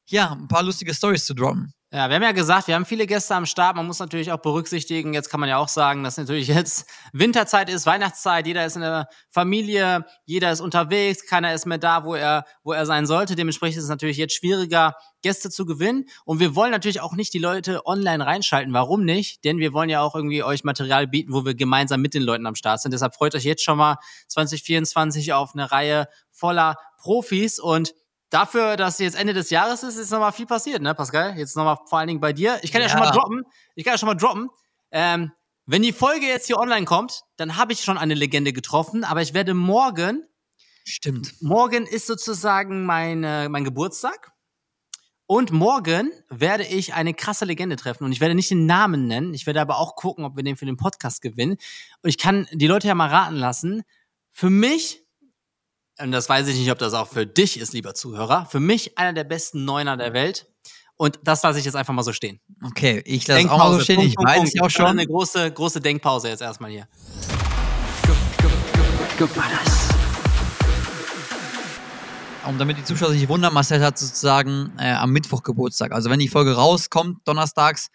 ja, ein paar lustige Stories zu droppen. Ja, wir haben ja gesagt, wir haben viele Gäste am Start. Man muss natürlich auch berücksichtigen, jetzt kann man ja auch sagen, dass natürlich jetzt Winterzeit ist, Weihnachtszeit, jeder ist in der Familie, jeder ist unterwegs, keiner ist mehr da, wo er, wo er sein sollte. Dementsprechend ist es natürlich jetzt schwieriger, Gäste zu gewinnen. Und wir wollen natürlich auch nicht die Leute online reinschalten. Warum nicht? Denn wir wollen ja auch irgendwie euch Material bieten, wo wir gemeinsam mit den Leuten am Start sind. Deshalb freut euch jetzt schon mal 2024 auf eine Reihe voller Profis und dafür, dass jetzt Ende des Jahres ist, ist nochmal viel passiert, ne, Pascal? Jetzt nochmal vor allen Dingen bei dir. Ich kann ja, ja schon mal droppen. Ich kann ja schon mal droppen. Ähm, wenn die Folge jetzt hier online kommt, dann habe ich schon eine Legende getroffen, aber ich werde morgen. Stimmt. Morgen ist sozusagen mein, äh, mein Geburtstag. Und morgen werde ich eine krasse Legende treffen. Und ich werde nicht den Namen nennen. Ich werde aber auch gucken, ob wir den für den Podcast gewinnen. Und ich kann die Leute ja mal raten lassen. Für mich und das weiß ich nicht, ob das auch für dich ist, lieber Zuhörer, für mich einer der besten Neuner der Welt. Und das lasse ich jetzt einfach mal so stehen. Okay, ich lasse auch mal so stehen. ich weiß es auch schon. Eine große, große Denkpause jetzt erstmal hier. und damit die Zuschauer sich wundern, Marcel hat sozusagen äh, am Mittwoch Geburtstag. Also wenn die Folge rauskommt, donnerstags,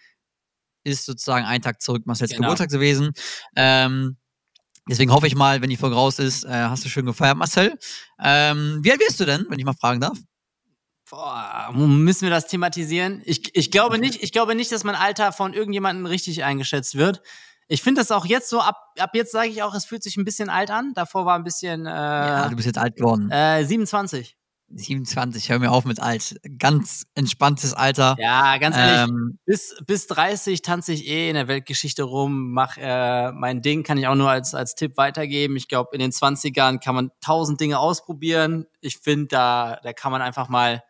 ist sozusagen ein Tag zurück Marcels genau. Geburtstag gewesen. Ähm, deswegen hoffe ich mal, wenn die Folge raus ist, äh, hast du schön gefeiert, Marcel. Ähm, wie alt wirst du denn, wenn ich mal fragen darf? Boah, müssen wir das thematisieren? Ich, ich glaube nicht, ich glaube nicht, dass mein Alter von irgendjemandem richtig eingeschätzt wird. Ich finde das auch jetzt so, ab, ab jetzt sage ich auch, es fühlt sich ein bisschen alt an. Davor war ein bisschen. Äh, ja, du bist jetzt alt geworden. Äh, 27. 27, hör mir auf mit alt. Ganz entspanntes Alter. Ja, ganz ehrlich, ähm, bis, bis 30 tanze ich eh in der Weltgeschichte rum, mach äh, mein Ding, kann ich auch nur als, als Tipp weitergeben. Ich glaube, in den 20ern kann man tausend Dinge ausprobieren. Ich finde, da, da kann man einfach mal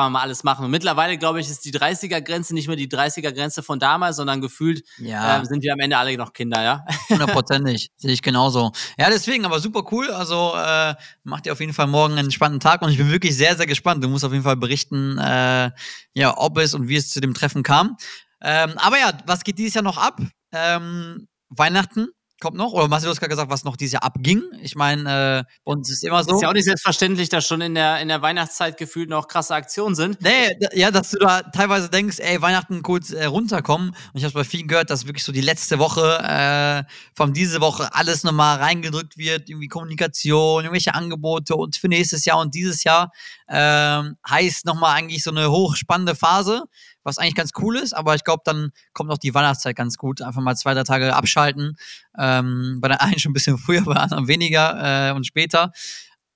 kann man mal alles machen. Und mittlerweile, glaube ich, ist die 30er-Grenze nicht mehr die 30er-Grenze von damals, sondern gefühlt ja. äh, sind wir am Ende alle noch Kinder, ja? Hundertprozentig, *laughs* sehe ich genauso. Ja, deswegen, aber super cool. Also äh, macht ihr auf jeden Fall morgen einen spannenden Tag und ich bin wirklich sehr, sehr gespannt. Du musst auf jeden Fall berichten, äh, ja, ob es und wie es zu dem Treffen kam. Ähm, aber ja, was geht dieses Jahr noch ab? Ähm, Weihnachten kommt noch? Oder Marcel, du hast gerade gesagt, was noch dieses Jahr abging. Ich meine, äh, bei uns ist immer so. Ist ja auch nicht selbstverständlich, dass schon in der, in der Weihnachtszeit gefühlt noch krasse Aktionen sind. Nee, ja, dass du da teilweise denkst, ey, Weihnachten kurz äh, runterkommen. Und ich habe bei vielen gehört, dass wirklich so die letzte Woche, äh, von diese Woche alles nochmal reingedrückt wird, irgendwie Kommunikation, irgendwelche Angebote und für nächstes Jahr und dieses Jahr. Ähm, heißt nochmal eigentlich so eine hochspannende Phase was eigentlich ganz cool ist, aber ich glaube, dann kommt auch die Weihnachtszeit ganz gut. Einfach mal zwei, drei Tage abschalten. Ähm, bei der einen schon ein bisschen *laughs* früher, bei der anderen weniger äh, und später.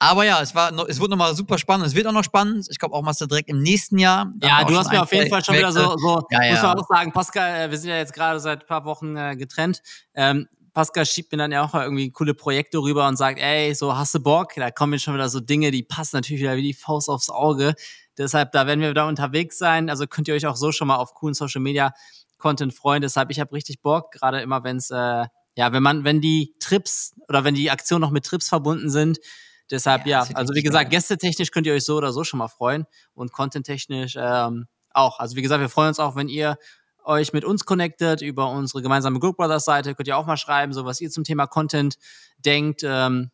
Aber ja, es war, es wurde nochmal super spannend. Es wird auch noch spannend. Ich glaube auch mal direkt im nächsten Jahr. Ja, du hast mir auf jeden Fall schon wieder so, so ja, ja. muss man auch sagen, Pascal, äh, wir sind ja jetzt gerade seit ein paar Wochen äh, getrennt. Ähm, Pascal schiebt mir dann ja auch mal irgendwie coole Projekte rüber und sagt, ey, so hast du Bock? Da kommen jetzt schon wieder so Dinge, die passen natürlich wieder wie die Faust aufs Auge. Deshalb, da werden wir wieder unterwegs sein. Also könnt ihr euch auch so schon mal auf coolen Social Media Content freuen. Deshalb, ich habe richtig Bock, gerade immer, wenn es, äh, ja, wenn man, wenn die Trips oder wenn die Aktionen noch mit Trips verbunden sind. Deshalb, ja, ja also wie gesagt, gästetechnisch könnt ihr euch so oder so schon mal freuen und contenttechnisch ähm, auch. Also wie gesagt, wir freuen uns auch, wenn ihr euch mit uns connectet über unsere gemeinsame Group Brothers Seite. Könnt ihr auch mal schreiben, so was ihr zum Thema Content denkt. Ähm,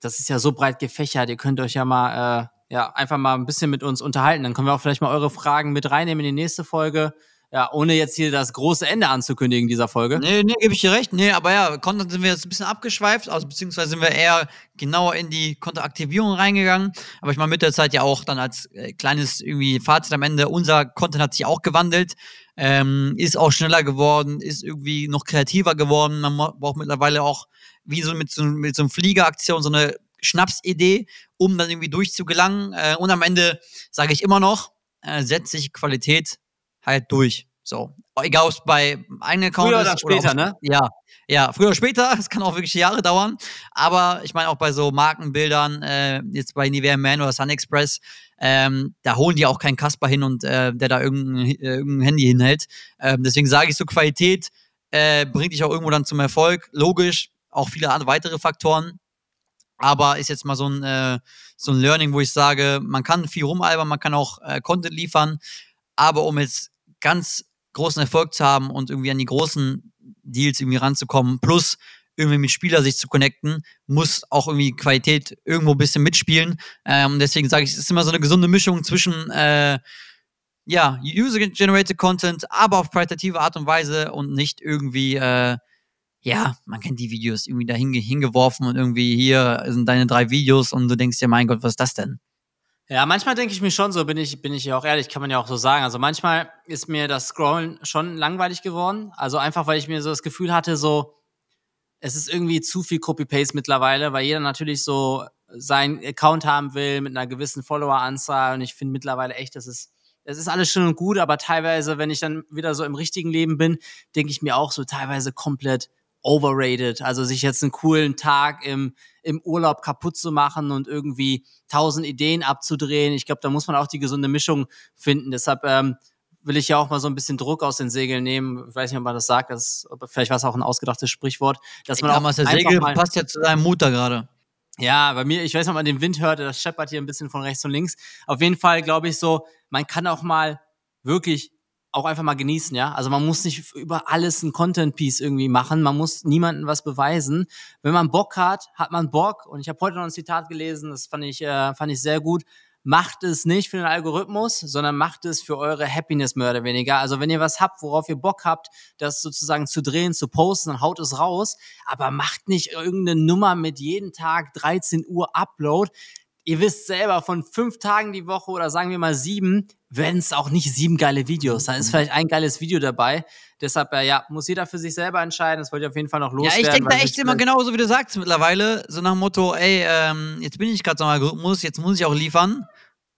das ist ja so breit gefächert. Ihr könnt euch ja mal äh, ja, einfach mal ein bisschen mit uns unterhalten. Dann können wir auch vielleicht mal eure Fragen mit reinnehmen in die nächste Folge. Ja, ohne jetzt hier das große Ende anzukündigen dieser Folge. Nee, nee, gebe ich dir recht. Nee, aber ja, Content sind wir jetzt ein bisschen abgeschweift, also beziehungsweise sind wir eher genauer in die Kontoaktivierung reingegangen. Aber ich meine, mit der Zeit ja auch dann als äh, kleines irgendwie Fazit am Ende, unser Content hat sich auch gewandelt, ähm, ist auch schneller geworden, ist irgendwie noch kreativer geworden. Man braucht mittlerweile auch wie so mit so, mit so einer Fliegeraktion so eine Schnapsidee, um dann irgendwie durchzugelangen. Äh, und am Ende sage ich immer noch, äh, setzt sich Qualität halt durch. So. Egal, ob es bei einem Account früher ist. Oder später, ne? Ja. Ja, früher oder später, es kann auch wirklich Jahre dauern. Aber ich meine auch bei so Markenbildern, äh, jetzt bei Nivea Man oder Sun Express, ähm, da holen die auch keinen Kasper hin und äh, der da irgendein, äh, irgendein Handy hinhält. Ähm, deswegen sage ich so, Qualität äh, bringt dich auch irgendwo dann zum Erfolg. Logisch, auch viele andere weitere Faktoren aber ist jetzt mal so ein, äh, so ein Learning, wo ich sage, man kann viel rumalbern, man kann auch äh, Content liefern, aber um jetzt ganz großen Erfolg zu haben und irgendwie an die großen Deals irgendwie ranzukommen, plus irgendwie mit Spieler sich zu connecten, muss auch irgendwie Qualität irgendwo ein bisschen mitspielen. Ähm, deswegen sage ich, es ist immer so eine gesunde Mischung zwischen äh, ja, User-Generated Content, aber auf qualitative Art und Weise und nicht irgendwie äh, ja, man kennt die Videos irgendwie da hingeworfen und irgendwie hier sind deine drei Videos und du denkst dir, mein Gott, was ist das denn? Ja, manchmal denke ich mir schon so, bin ich, bin ich ja auch ehrlich, kann man ja auch so sagen. Also manchmal ist mir das Scrollen schon langweilig geworden. Also einfach, weil ich mir so das Gefühl hatte, so, es ist irgendwie zu viel Copy-Paste mittlerweile, weil jeder natürlich so seinen Account haben will mit einer gewissen Follower-Anzahl. Und ich finde mittlerweile echt, das ist, es ist alles schön und gut, aber teilweise, wenn ich dann wieder so im richtigen Leben bin, denke ich mir auch so teilweise komplett, overrated. Also sich jetzt einen coolen Tag im, im Urlaub kaputt zu machen und irgendwie tausend Ideen abzudrehen. Ich glaube, da muss man auch die gesunde Mischung finden. Deshalb ähm, will ich ja auch mal so ein bisschen Druck aus den Segeln nehmen. Ich weiß nicht, ob man das sagt, das, vielleicht war es auch ein ausgedachtes Sprichwort. Dass man Damals auch der Segel passt ja zu deinem Mutter gerade. Ja, bei mir, ich weiß nicht, ob man den Wind hört, das scheppert hier ein bisschen von rechts und links. Auf jeden Fall glaube ich so, man kann auch mal wirklich auch einfach mal genießen, ja. Also man muss nicht über alles ein Content-Piece irgendwie machen, man muss niemandem was beweisen. Wenn man Bock hat, hat man Bock. Und ich habe heute noch ein Zitat gelesen, das fand ich, äh, fand ich sehr gut. macht es nicht für den Algorithmus, sondern macht es für eure Happiness mehr oder weniger. Also wenn ihr was habt, worauf ihr Bock habt, das sozusagen zu drehen, zu posten, dann haut es raus. Aber macht nicht irgendeine Nummer mit jeden Tag 13 Uhr Upload. Ihr wisst selber, von fünf Tagen die Woche oder sagen wir mal sieben, werden es auch nicht sieben geile Videos. Da ist vielleicht ein geiles Video dabei. Deshalb, äh, ja, muss jeder für sich selber entscheiden. Das wollte ich auf jeden Fall noch loswerden. Ja, ich denke da echt immer genauso, wie du sagst mittlerweile. So nach dem Motto, ey, ähm, jetzt bin ich gerade so mal Algorithmus, jetzt muss ich auch liefern.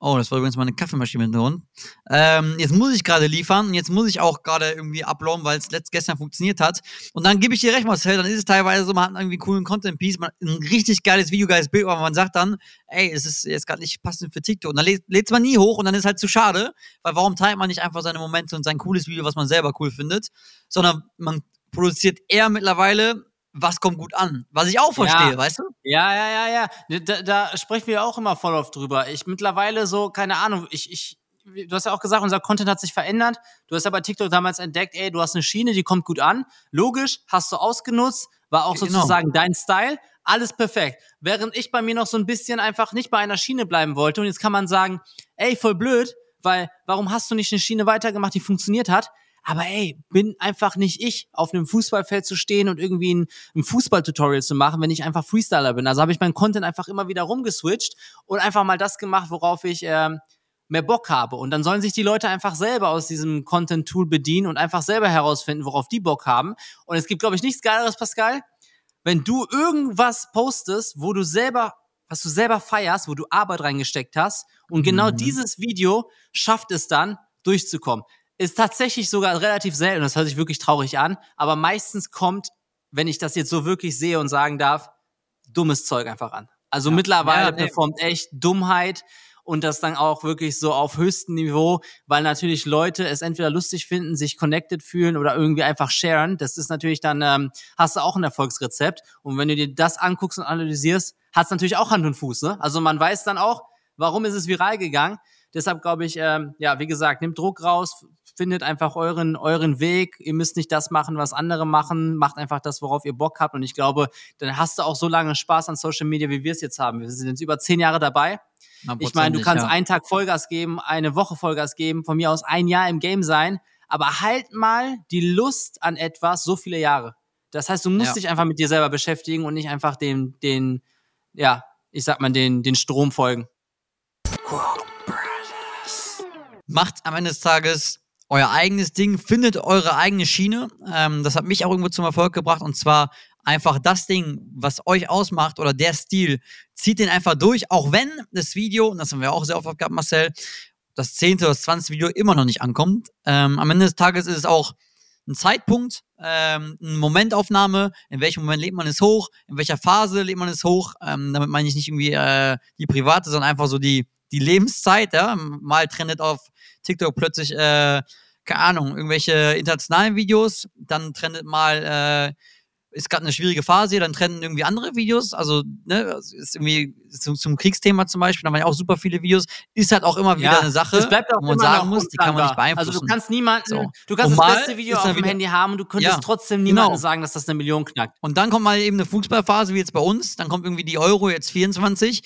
Oh, das war übrigens meine Kaffeemaschine im Hintergrund. Ähm, jetzt muss ich gerade liefern und jetzt muss ich auch gerade irgendwie uploaden, weil es gestern funktioniert hat. Und dann gebe ich dir recht, Marcel, dann ist es teilweise so, man hat irgendwie coolen Content-Piece, ein richtig geiles Video, geiles Bild, aber man sagt dann, ey, es ist jetzt gerade nicht passend für TikTok. Und dann lädt es man nie hoch und dann ist halt zu schade, weil warum teilt man nicht einfach seine Momente und sein cooles Video, was man selber cool findet, sondern man produziert eher mittlerweile was kommt gut an. Was ich auch verstehe, ja. weißt du? Ja, ja, ja, ja. Da, da sprechen wir auch immer voll oft drüber. Ich mittlerweile so, keine Ahnung, ich, ich, du hast ja auch gesagt, unser Content hat sich verändert. Du hast ja bei TikTok damals entdeckt, ey, du hast eine Schiene, die kommt gut an. Logisch, hast du ausgenutzt, war auch genau. sozusagen dein Style. Alles perfekt. Während ich bei mir noch so ein bisschen einfach nicht bei einer Schiene bleiben wollte. Und jetzt kann man sagen, ey, voll blöd, weil warum hast du nicht eine Schiene weitergemacht, die funktioniert hat? Aber ey, bin einfach nicht ich, auf einem Fußballfeld zu stehen und irgendwie ein, ein Fußballtutorial zu machen, wenn ich einfach Freestyler bin. Also habe ich meinen Content einfach immer wieder rumgeswitcht und einfach mal das gemacht, worauf ich ähm, mehr Bock habe. Und dann sollen sich die Leute einfach selber aus diesem Content-Tool bedienen und einfach selber herausfinden, worauf die Bock haben. Und es gibt, glaube ich, nichts Geileres, Pascal, wenn du irgendwas postest, wo du selber was du selber feierst, wo du Arbeit reingesteckt hast. Und genau mhm. dieses Video schafft es dann, durchzukommen. Ist tatsächlich sogar relativ selten, das hört sich wirklich traurig an, aber meistens kommt, wenn ich das jetzt so wirklich sehe und sagen darf, dummes Zeug einfach an. Also ja. mittlerweile ja, performt echt Dummheit und das dann auch wirklich so auf höchstem Niveau, weil natürlich Leute es entweder lustig finden, sich connected fühlen oder irgendwie einfach sharen. Das ist natürlich dann, ähm, hast du auch ein Erfolgsrezept. Und wenn du dir das anguckst und analysierst, hat es natürlich auch Hand und Fuß. Ne? Also man weiß dann auch, warum ist es viral gegangen. Deshalb glaube ich, ähm, ja, wie gesagt, nimmt Druck raus, findet einfach euren, euren Weg. Ihr müsst nicht das machen, was andere machen. Macht einfach das, worauf ihr Bock habt. Und ich glaube, dann hast du auch so lange Spaß an Social Media, wie wir es jetzt haben. Wir sind jetzt über zehn Jahre dabei. Ich meine, du kannst ja. einen Tag Vollgas geben, eine Woche Vollgas geben, von mir aus ein Jahr im Game sein, aber halt mal die Lust an etwas so viele Jahre. Das heißt, du musst ja. dich einfach mit dir selber beschäftigen und nicht einfach den, den, ja, ich sag mal, den, den Strom folgen. Macht am Ende des Tages euer eigenes Ding, findet eure eigene Schiene. Ähm, das hat mich auch irgendwo zum Erfolg gebracht und zwar einfach das Ding, was euch ausmacht oder der Stil, zieht den einfach durch, auch wenn das Video, und das haben wir auch sehr oft gehabt, Marcel, das zehnte oder das zwanzigste Video immer noch nicht ankommt. Ähm, am Ende des Tages ist es auch ein Zeitpunkt, ähm, eine Momentaufnahme, in welchem Moment lädt man es hoch, in welcher Phase lädt man es hoch. Ähm, damit meine ich nicht irgendwie äh, die private, sondern einfach so die, die Lebenszeit. Ja? Mal trendet auf TikTok plötzlich, äh, keine Ahnung, irgendwelche internationalen Videos, dann trendet mal äh, ist gerade eine schwierige Phase, dann trennen irgendwie andere Videos, also ne, ist irgendwie zum, zum, Kriegsthema zum Beispiel, da waren ja auch super viele Videos, ist halt auch immer wieder ja, eine Sache, wo man sagen muss, die kann man nicht beeinflussen. Also du kannst niemanden, so. du kannst das beste Video auf dem Handy haben und du könntest ja, trotzdem niemandem genau. sagen, dass das eine Million knackt. Und dann kommt mal eben eine Fußballphase wie jetzt bei uns, dann kommt irgendwie die Euro jetzt 24,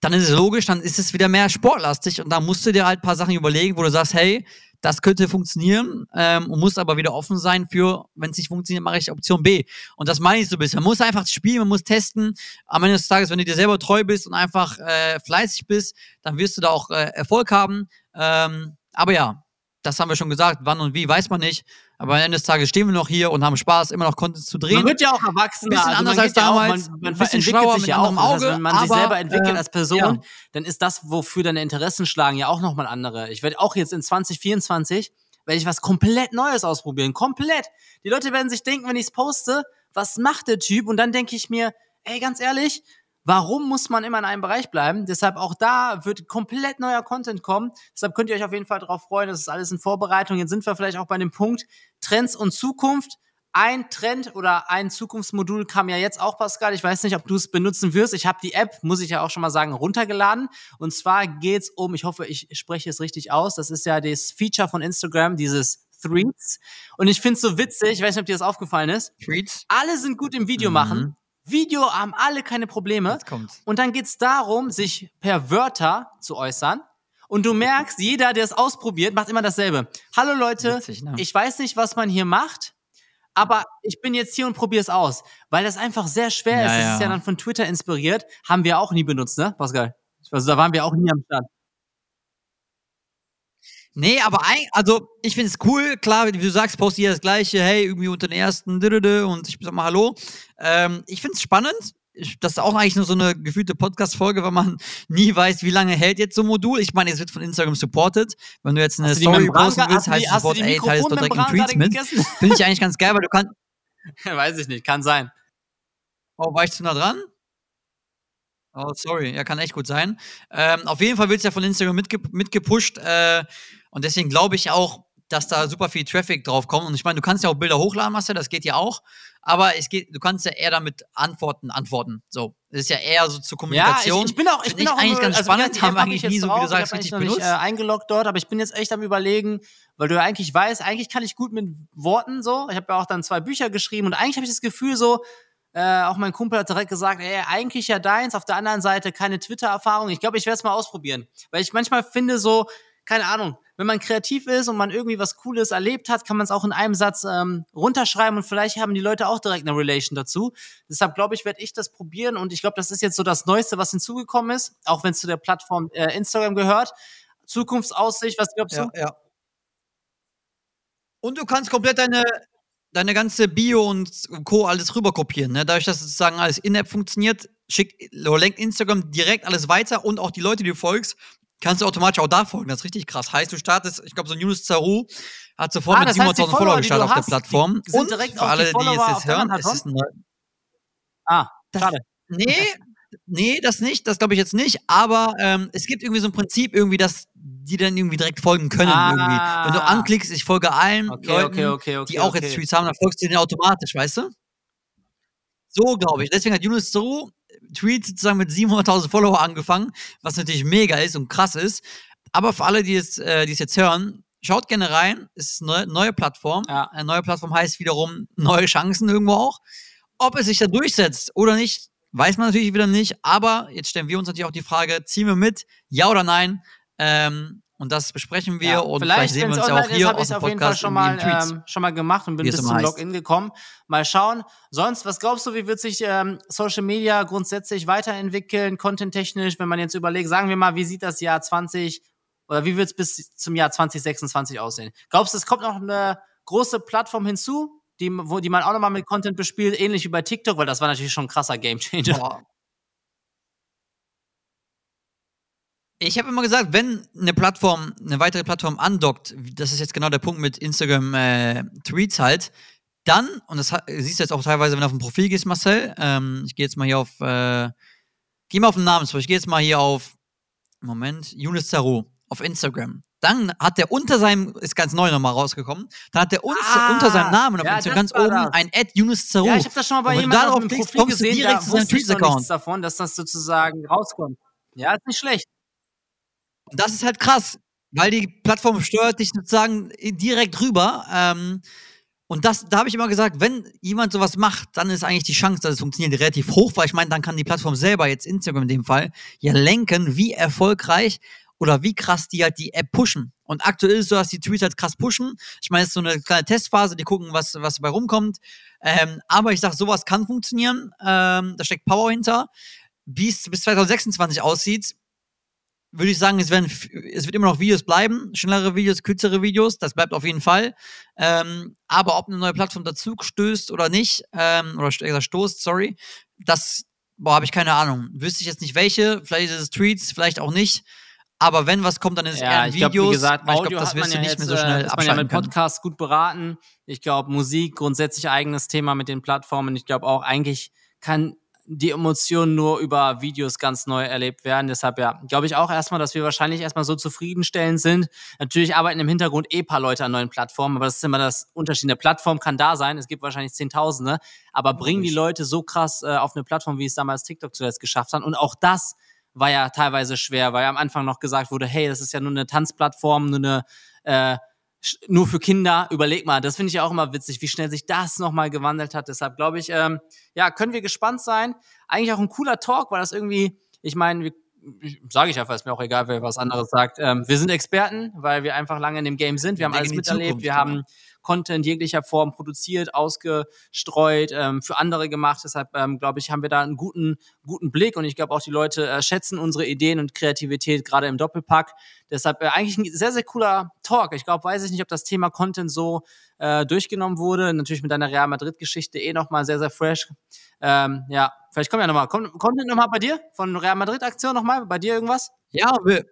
dann ist es logisch, dann ist es wieder mehr sportlastig und da musst du dir halt ein paar Sachen überlegen, wo du sagst, hey, das könnte funktionieren ähm, und muss aber wieder offen sein für, wenn es nicht funktioniert, mache ich Option B. Und das meine ich so ein bisschen. Man muss einfach spielen, man muss testen. Am Ende des Tages, wenn du dir selber treu bist und einfach äh, fleißig bist, dann wirst du da auch äh, Erfolg haben. Ähm, aber ja, das haben wir schon gesagt. Wann und wie, weiß man nicht. Aber am Ende des Tages stehen wir noch hier und haben Spaß, immer noch Content zu drehen. Man wird ja auch erwachsen. Bisschen also anders als damals. Ja auch, man, man entwickelt sich ja auch. Auge, das heißt, wenn man aber, sich selber entwickelt äh, als Person, ja. dann ist das, wofür deine Interessen schlagen, ja auch nochmal andere. Ich werde auch jetzt in 2024 werde ich was komplett Neues ausprobieren. Komplett. Die Leute werden sich denken, wenn ich es poste, was macht der Typ? Und dann denke ich mir, ey, ganz ehrlich, Warum muss man immer in einem Bereich bleiben? Deshalb auch da wird komplett neuer Content kommen. Deshalb könnt ihr euch auf jeden Fall darauf freuen. Das ist alles in Vorbereitung. Jetzt sind wir vielleicht auch bei dem Punkt Trends und Zukunft. Ein Trend oder ein Zukunftsmodul kam ja jetzt auch, Pascal. Ich weiß nicht, ob du es benutzen wirst. Ich habe die App, muss ich ja auch schon mal sagen, runtergeladen. Und zwar geht's um, ich hoffe, ich spreche es richtig aus. Das ist ja das Feature von Instagram, dieses Threads. Und ich finde es so witzig, ich weiß nicht, ob dir das aufgefallen ist. Threads? Alle sind gut im Video mhm. Video haben alle keine Probleme. Jetzt kommt's. Und dann geht's darum, sich per Wörter zu äußern. Und du merkst, jeder, der es ausprobiert, macht immer dasselbe. Hallo Leute, Witzig, ne? ich weiß nicht, was man hier macht, aber ich bin jetzt hier und probiere es aus. Weil das einfach sehr schwer Ja, ist. Ja. ist ja dann von Twitter inspiriert. Haben wir auch nie benutzt, ne, Pascal? Also da waren wir auch nie am Start. Nee, aber ein, also ich finde es cool, klar, wie du sagst, post jeder das gleiche, hey, irgendwie unter den ersten und ich sag mal Hallo. Ähm, ich finde es spannend. Ich, das ist auch eigentlich nur so eine gefühlte Podcast-Folge, weil man *laughs* nie weiß, wie lange hält jetzt so ein Modul. Ich meine, es wird von Instagram supported. Wenn du jetzt eine Story posten willst, heißt es sofort, ey, teile es doch direkt in Tweets mit. *laughs* Finde ich eigentlich ganz geil, weil du kannst. *laughs* weiß ich nicht, kann sein. Oh, war ich zu nah dran? Oh, sorry. Ja, kann echt gut sein. Ähm, auf jeden Fall wird es ja von Instagram mitge mitgepusht. Äh, und deswegen glaube ich auch, dass da super viel Traffic drauf kommt. Und ich meine, du kannst ja auch Bilder hochladen, Marcel, das geht ja auch. Aber es geht, du kannst ja eher damit Antworten antworten. So. Das ist ja eher so zur Ja, Kommunikation. ich, ich bin auch, ich bin ich auch eigentlich ganz also, spannend. Haben hab eigentlich ich nie so, wie du sagst, ich richtig eigentlich noch nicht benutzt. äh, eingeloggt dort, aber ich bin jetzt echt am überlegen, weil du ja eigentlich weißt, eigentlich kann ich gut mit Worten so. Ich habe ja auch dann zwei Bücher geschrieben und eigentlich habe ich das Gefühl so, äh, auch mein Kumpel hat direkt gesagt, ey, eigentlich ja deins, auf der anderen Seite keine Twitter-Erfahrung. Ich glaube, ich werde es mal ausprobieren. Weil ich manchmal finde so, keine Ahnung, wenn man kreativ ist und man irgendwie was Cooles erlebt hat, kann man es auch in einem Satz ähm, runterschreiben und vielleicht haben die Leute auch direkt eine Relation dazu. Deshalb glaube ich, werde ich das probieren und ich glaube, das ist jetzt so das Neueste, was hinzugekommen ist, auch wenn es zu der Plattform äh, Instagram gehört. Zukunftsaussicht, was glaubst Ja, du? ja. Und du kannst komplett deine, deine ganze Bio und Co. alles rüber kopieren. Ne? Dadurch, dass sozusagen alles in-App funktioniert, schickt lenkt Instagram direkt alles weiter und auch die Leute, die du folgst, kannst du automatisch auch da folgen. Das ist richtig krass. Heißt, du startest, ich glaube, so ein Yunus Zaru hat sofort Ah, mit das heißt, die 700.000 Follower die gestartet auf der die Plattform. und direkt für die alle, die Follower es jetzt hören, es ist ein Ah, Das- schade. Nee, nee, das nicht, das glaube ich jetzt nicht, aber ähm, es gibt irgendwie so ein Prinzip, irgendwie, dass die dann irgendwie direkt folgen können. Ah. Irgendwie. Wenn du anklickst, ich folge allen Okay, Leuten, okay, okay, die auch jetzt Tweets haben, dann folgst du denen automatisch, weißt du? So glaube ich. Deswegen hat Yunus Zuru Tweets sozusagen mit 700.000 Follower angefangen, was natürlich mega ist und krass ist. Aber für alle, die es, äh, die es jetzt hören, schaut gerne rein. Es ist eine neue Plattform. Ja. Eine neue Plattform heißt wiederum neue Chancen irgendwo auch. Ob es sich da durchsetzt oder nicht, weiß man natürlich wieder nicht. Aber jetzt stellen wir uns natürlich auch die Frage: Ziehen wir mit, ja oder nein? Ähm, und das besprechen wir Ja, und vielleicht, sehen wir uns ja auch ist, hier aus dem auf jeden Fall Podcast schon mal, ähm, schon mal gemacht und bin bis zum heißt. Login gekommen. Mal schauen. Sonst, was glaubst du, wie wird sich ähm, Social Media grundsätzlich weiterentwickeln, contenttechnisch, wenn man jetzt überlegt, sagen wir mal, wie sieht das Jahr 20 oder wie wird es bis zum Jahr 2026 aussehen? Glaubst du, es kommt noch eine große Plattform hinzu, die, wo, die man auch nochmal mit Content bespielt, ähnlich wie bei TikTok, weil das war natürlich schon ein krasser Gamechanger. Ich habe immer gesagt, wenn eine Plattform, eine weitere Plattform andockt, das ist jetzt genau der Punkt mit Instagram äh, Tweets halt, dann, und das siehst du jetzt auch teilweise, wenn du auf ein Profil gehst, Marcel, ähm, ich gehe jetzt mal hier auf, äh, geh mal auf den Namen, ich gehe jetzt mal hier auf, Moment, Yunus Zaru auf Instagram. Dann hat der unter seinem, ist ganz neu nochmal rausgekommen, dann hat der uns, Ah, unter seinem Namen auf ja, Instagram ganz oben das. ein Ad Yunus Zaru. Ja, ich habe das schon mal bei jemandem auf dem Profil kommst du gesehen, direkt da zu seinem Tweets-Account. davon, dass das sozusagen rauskommt. Ja, ist nicht schlecht. Und das ist halt krass, weil die Plattform steuert dich sozusagen direkt rüber. Ähm, und das, da habe ich immer gesagt, wenn jemand sowas macht, dann ist eigentlich die Chance, dass es funktioniert, relativ hoch, weil ich meine, dann kann die Plattform selber, jetzt Instagram in dem Fall, ja lenken, wie erfolgreich oder wie krass die halt die App pushen. Und aktuell ist so, dass die Tweets halt krass pushen. Ich meine, es ist so eine kleine Testphase, die gucken, was, was dabei rumkommt. Ähm, aber ich sage, sowas kann funktionieren. Ähm, da steckt Power hinter. Wie es bis 2026 aussieht, würde ich sagen, es, werden, es wird immer noch Videos bleiben, schnellere Videos, kürzere Videos, das bleibt auf jeden Fall. Ähm, aber ob eine neue Plattform dazu stößt oder nicht, ähm, oder eher gesagt stoßt, sorry, das, habe ich keine Ahnung. Wüsste ich jetzt nicht welche, vielleicht ist es Tweets, vielleicht auch nicht. Aber wenn was kommt, dann ist es eher Ja, in ich glaube, Videos. wie gesagt, weil ich Audio glaube, das wirst ja du nicht jetzt, mehr so schnell äh, ist man ja mit. Podcasts gut beraten. Ich glaube, Musik grundsätzlich eigenes Thema mit den Plattformen. Ich glaube auch, eigentlich kann die Emotion nur über Videos ganz neu erlebt werden. Deshalb ja, glaube ich auch erstmal, dass wir wahrscheinlich erstmal so zufriedenstellend sind. Natürlich arbeiten im Hintergrund eh paar Leute an neuen Plattformen, aber das ist immer das Unterschied. Eine Plattform kann da sein, es gibt wahrscheinlich Zehntausende, aber bringen die. Leute so krass äh, auf eine Plattform, wie es damals TikTok zuletzt geschafft hat. Und auch das war ja teilweise schwer, weil am Anfang noch gesagt wurde, hey, das ist ja nur eine Tanzplattform, nur eine äh, nur für Kinder. Überleg mal, das finde ich ja auch immer witzig, wie schnell sich das nochmal gewandelt hat. Deshalb glaube ich, ähm, ja, können wir gespannt sein. Eigentlich auch ein cooler Talk, weil das irgendwie, ich meine, sage ich einfach, ist mir auch egal, wer was anderes sagt. Ähm, wir sind Experten, weil wir einfach lange in dem Game sind. Wir haben alles miterlebt. Zukunft, wir haben Content jeglicher Form produziert, ausgestreut, ähm, für andere gemacht. Deshalb ähm, glaube ich, haben wir da einen guten, guten Blick und ich glaube auch die Leute äh, schätzen unsere Ideen und Kreativität gerade im Doppelpack. Deshalb äh, eigentlich ein sehr, sehr cooler Talk. Ich glaube, weiß ich nicht, ob das Thema Content so äh, durchgenommen wurde. Natürlich mit deiner Real Madrid-Geschichte eh nochmal sehr, sehr fresh. Ähm, ja, vielleicht kommen ja nochmal. Kommt Content nochmal bei dir? Von Real Madrid-Aktion nochmal? Bei dir irgendwas? Ja, wir,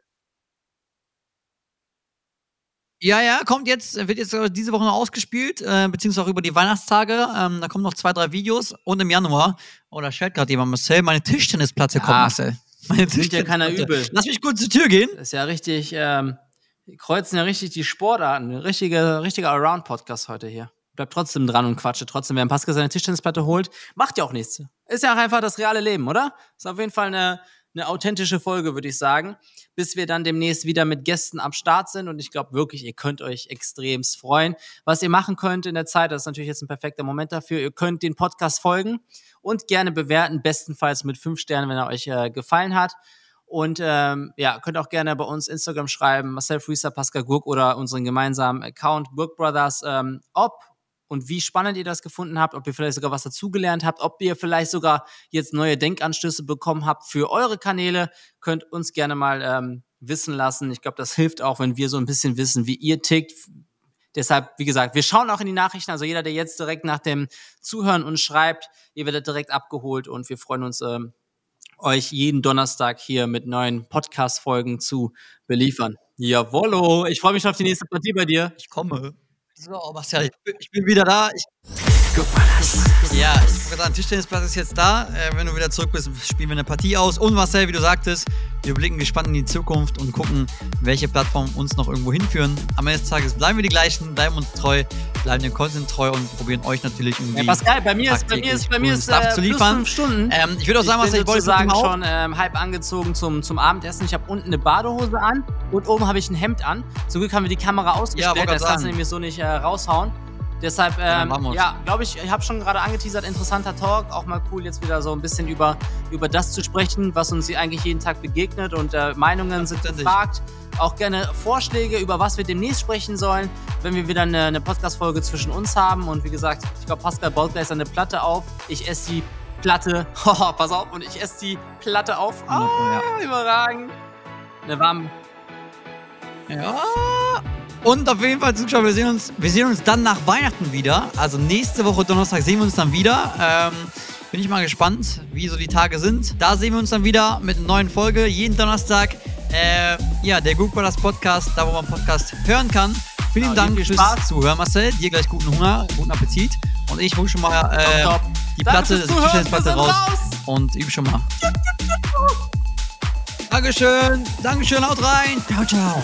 ja, ja, kommt jetzt, wird jetzt diese Woche noch ausgespielt, äh, beziehungsweise auch über die Weihnachtstage. Ähm, da kommen noch zwei, drei Videos und im Januar, oh, da stellt gerade jemand Marcel, meine Tischtennisplatte ja, kommt, Marcel. Meine Tischtennisplatte. ja keiner übel. Lass mich kurz zur Tür gehen. Das ist ja richtig, ähm, kreuzen ja richtig die Sportarten. Richtige, richtiger Around-Podcast heute hier. Bleibt trotzdem dran und quatsche trotzdem. Wer Pascal seine Tischtennisplatte holt, macht ja auch nichts. Ist ja auch einfach das reale Leben, oder? Ist auf jeden Fall eine, eine authentische Folge, würde ich sagen, bis wir dann demnächst wieder mit Gästen am Start sind. Und ich glaube wirklich, ihr könnt euch extremst freuen. Was ihr machen könnt in der Zeit, das ist natürlich jetzt ein perfekter Moment dafür. Ihr könnt den Podcast folgen und gerne bewerten, bestenfalls mit fünf Sternen, wenn er euch äh, gefallen hat. Und ähm, ja, könnt auch gerne bei uns Instagram schreiben, Marcel Frieser, Pascal Gurk oder unseren gemeinsamen Account Burg Brothers, ähm, ob und wie spannend ihr das gefunden habt, ob ihr vielleicht sogar was dazugelernt habt, ob ihr vielleicht sogar jetzt neue Denkanstöße bekommen habt für eure Kanäle, könnt uns gerne mal ähm, wissen lassen. Ich glaube, das hilft auch, wenn wir so ein bisschen wissen, wie ihr tickt. Deshalb, wie gesagt, wir schauen auch in die Nachrichten. Also jeder, der jetzt direkt nach dem Zuhören uns schreibt, ihr werdet direkt abgeholt und wir freuen uns, ähm, euch jeden Donnerstag hier mit neuen Podcast-Folgen zu beliefern. Jawollo, ich freue mich auf die nächste Partie bei dir. Ich komme. So, Marcel, ich bin, ich bin wieder da. Ich, ja, ich würde sagen, Tischtennisplatz ist jetzt da. Äh, wenn du wieder zurück bist, spielen wir eine Partie aus. Und Marcel, wie du sagtest, wir blicken gespannt in die Zukunft und gucken, welche Plattformen uns noch irgendwo hinführen. Am Ende des Tages bleiben wir die gleichen, bleiben uns treu, bleiben dem Content treu und probieren euch natürlich irgendwie. Ja, Pascal, bei mir ist, bei mir ist, bei mir ist äh, zu liefern. fünf Stunden. Ähm, ich würde auch sagen, was ich wollte sagen, schon ähm, halb angezogen zum, zum Abendessen. Ich habe unten eine Badehose an und oben habe ich ein Hemd an. Zum Glück haben wir die Kamera ausgestellt, ja, das kannst du nämlich so nicht äh, raushauen. Deshalb, ähm, ja, ja glaube ich, ich habe schon gerade angeteasert, interessanter Talk. Auch mal cool, jetzt wieder so ein bisschen über, über das zu sprechen, was uns eigentlich jeden Tag begegnet. Und äh, Meinungen sind gefragt. Auch gerne Vorschläge, über was wir demnächst sprechen sollen, wenn wir wieder eine, eine Podcast-Folge zwischen uns haben. Und wie gesagt, ich glaube, Pascal baut gleich seine Platte auf. Ich esse die Platte. *laughs* Oh, pass auf, und ich esse die Platte auf. Oh, ja. überragend. Eine warme. Ja. Und auf jeden Fall, Zuschauer, wir sehen uns, wir sehen uns dann nach Weihnachten wieder. Also nächste Woche Donnerstag sehen wir uns dann wieder. Ähm, bin ich mal gespannt, wie so die Tage sind. Da sehen wir uns dann wieder mit einer neuen Folge. Jeden Donnerstag. Äh, ja, der Google Brothers Podcast, da wo man Podcast hören kann. Vielen ja, Dank fürs Spaß. Zuhören, Marcel. Dir gleich guten Hunger, guten Appetit. Und ich hole schon mal äh, top, top. die Platte, die Platte raus, raus, und übe schon mal. Dankeschön, Dankeschön, haut rein. Ciao, ciao.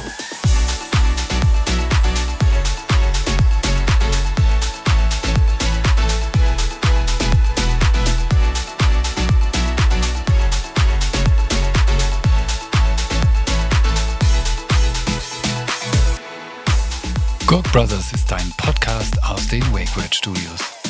Gork Brothers ist ein Podcast aus den WakeWord Studios.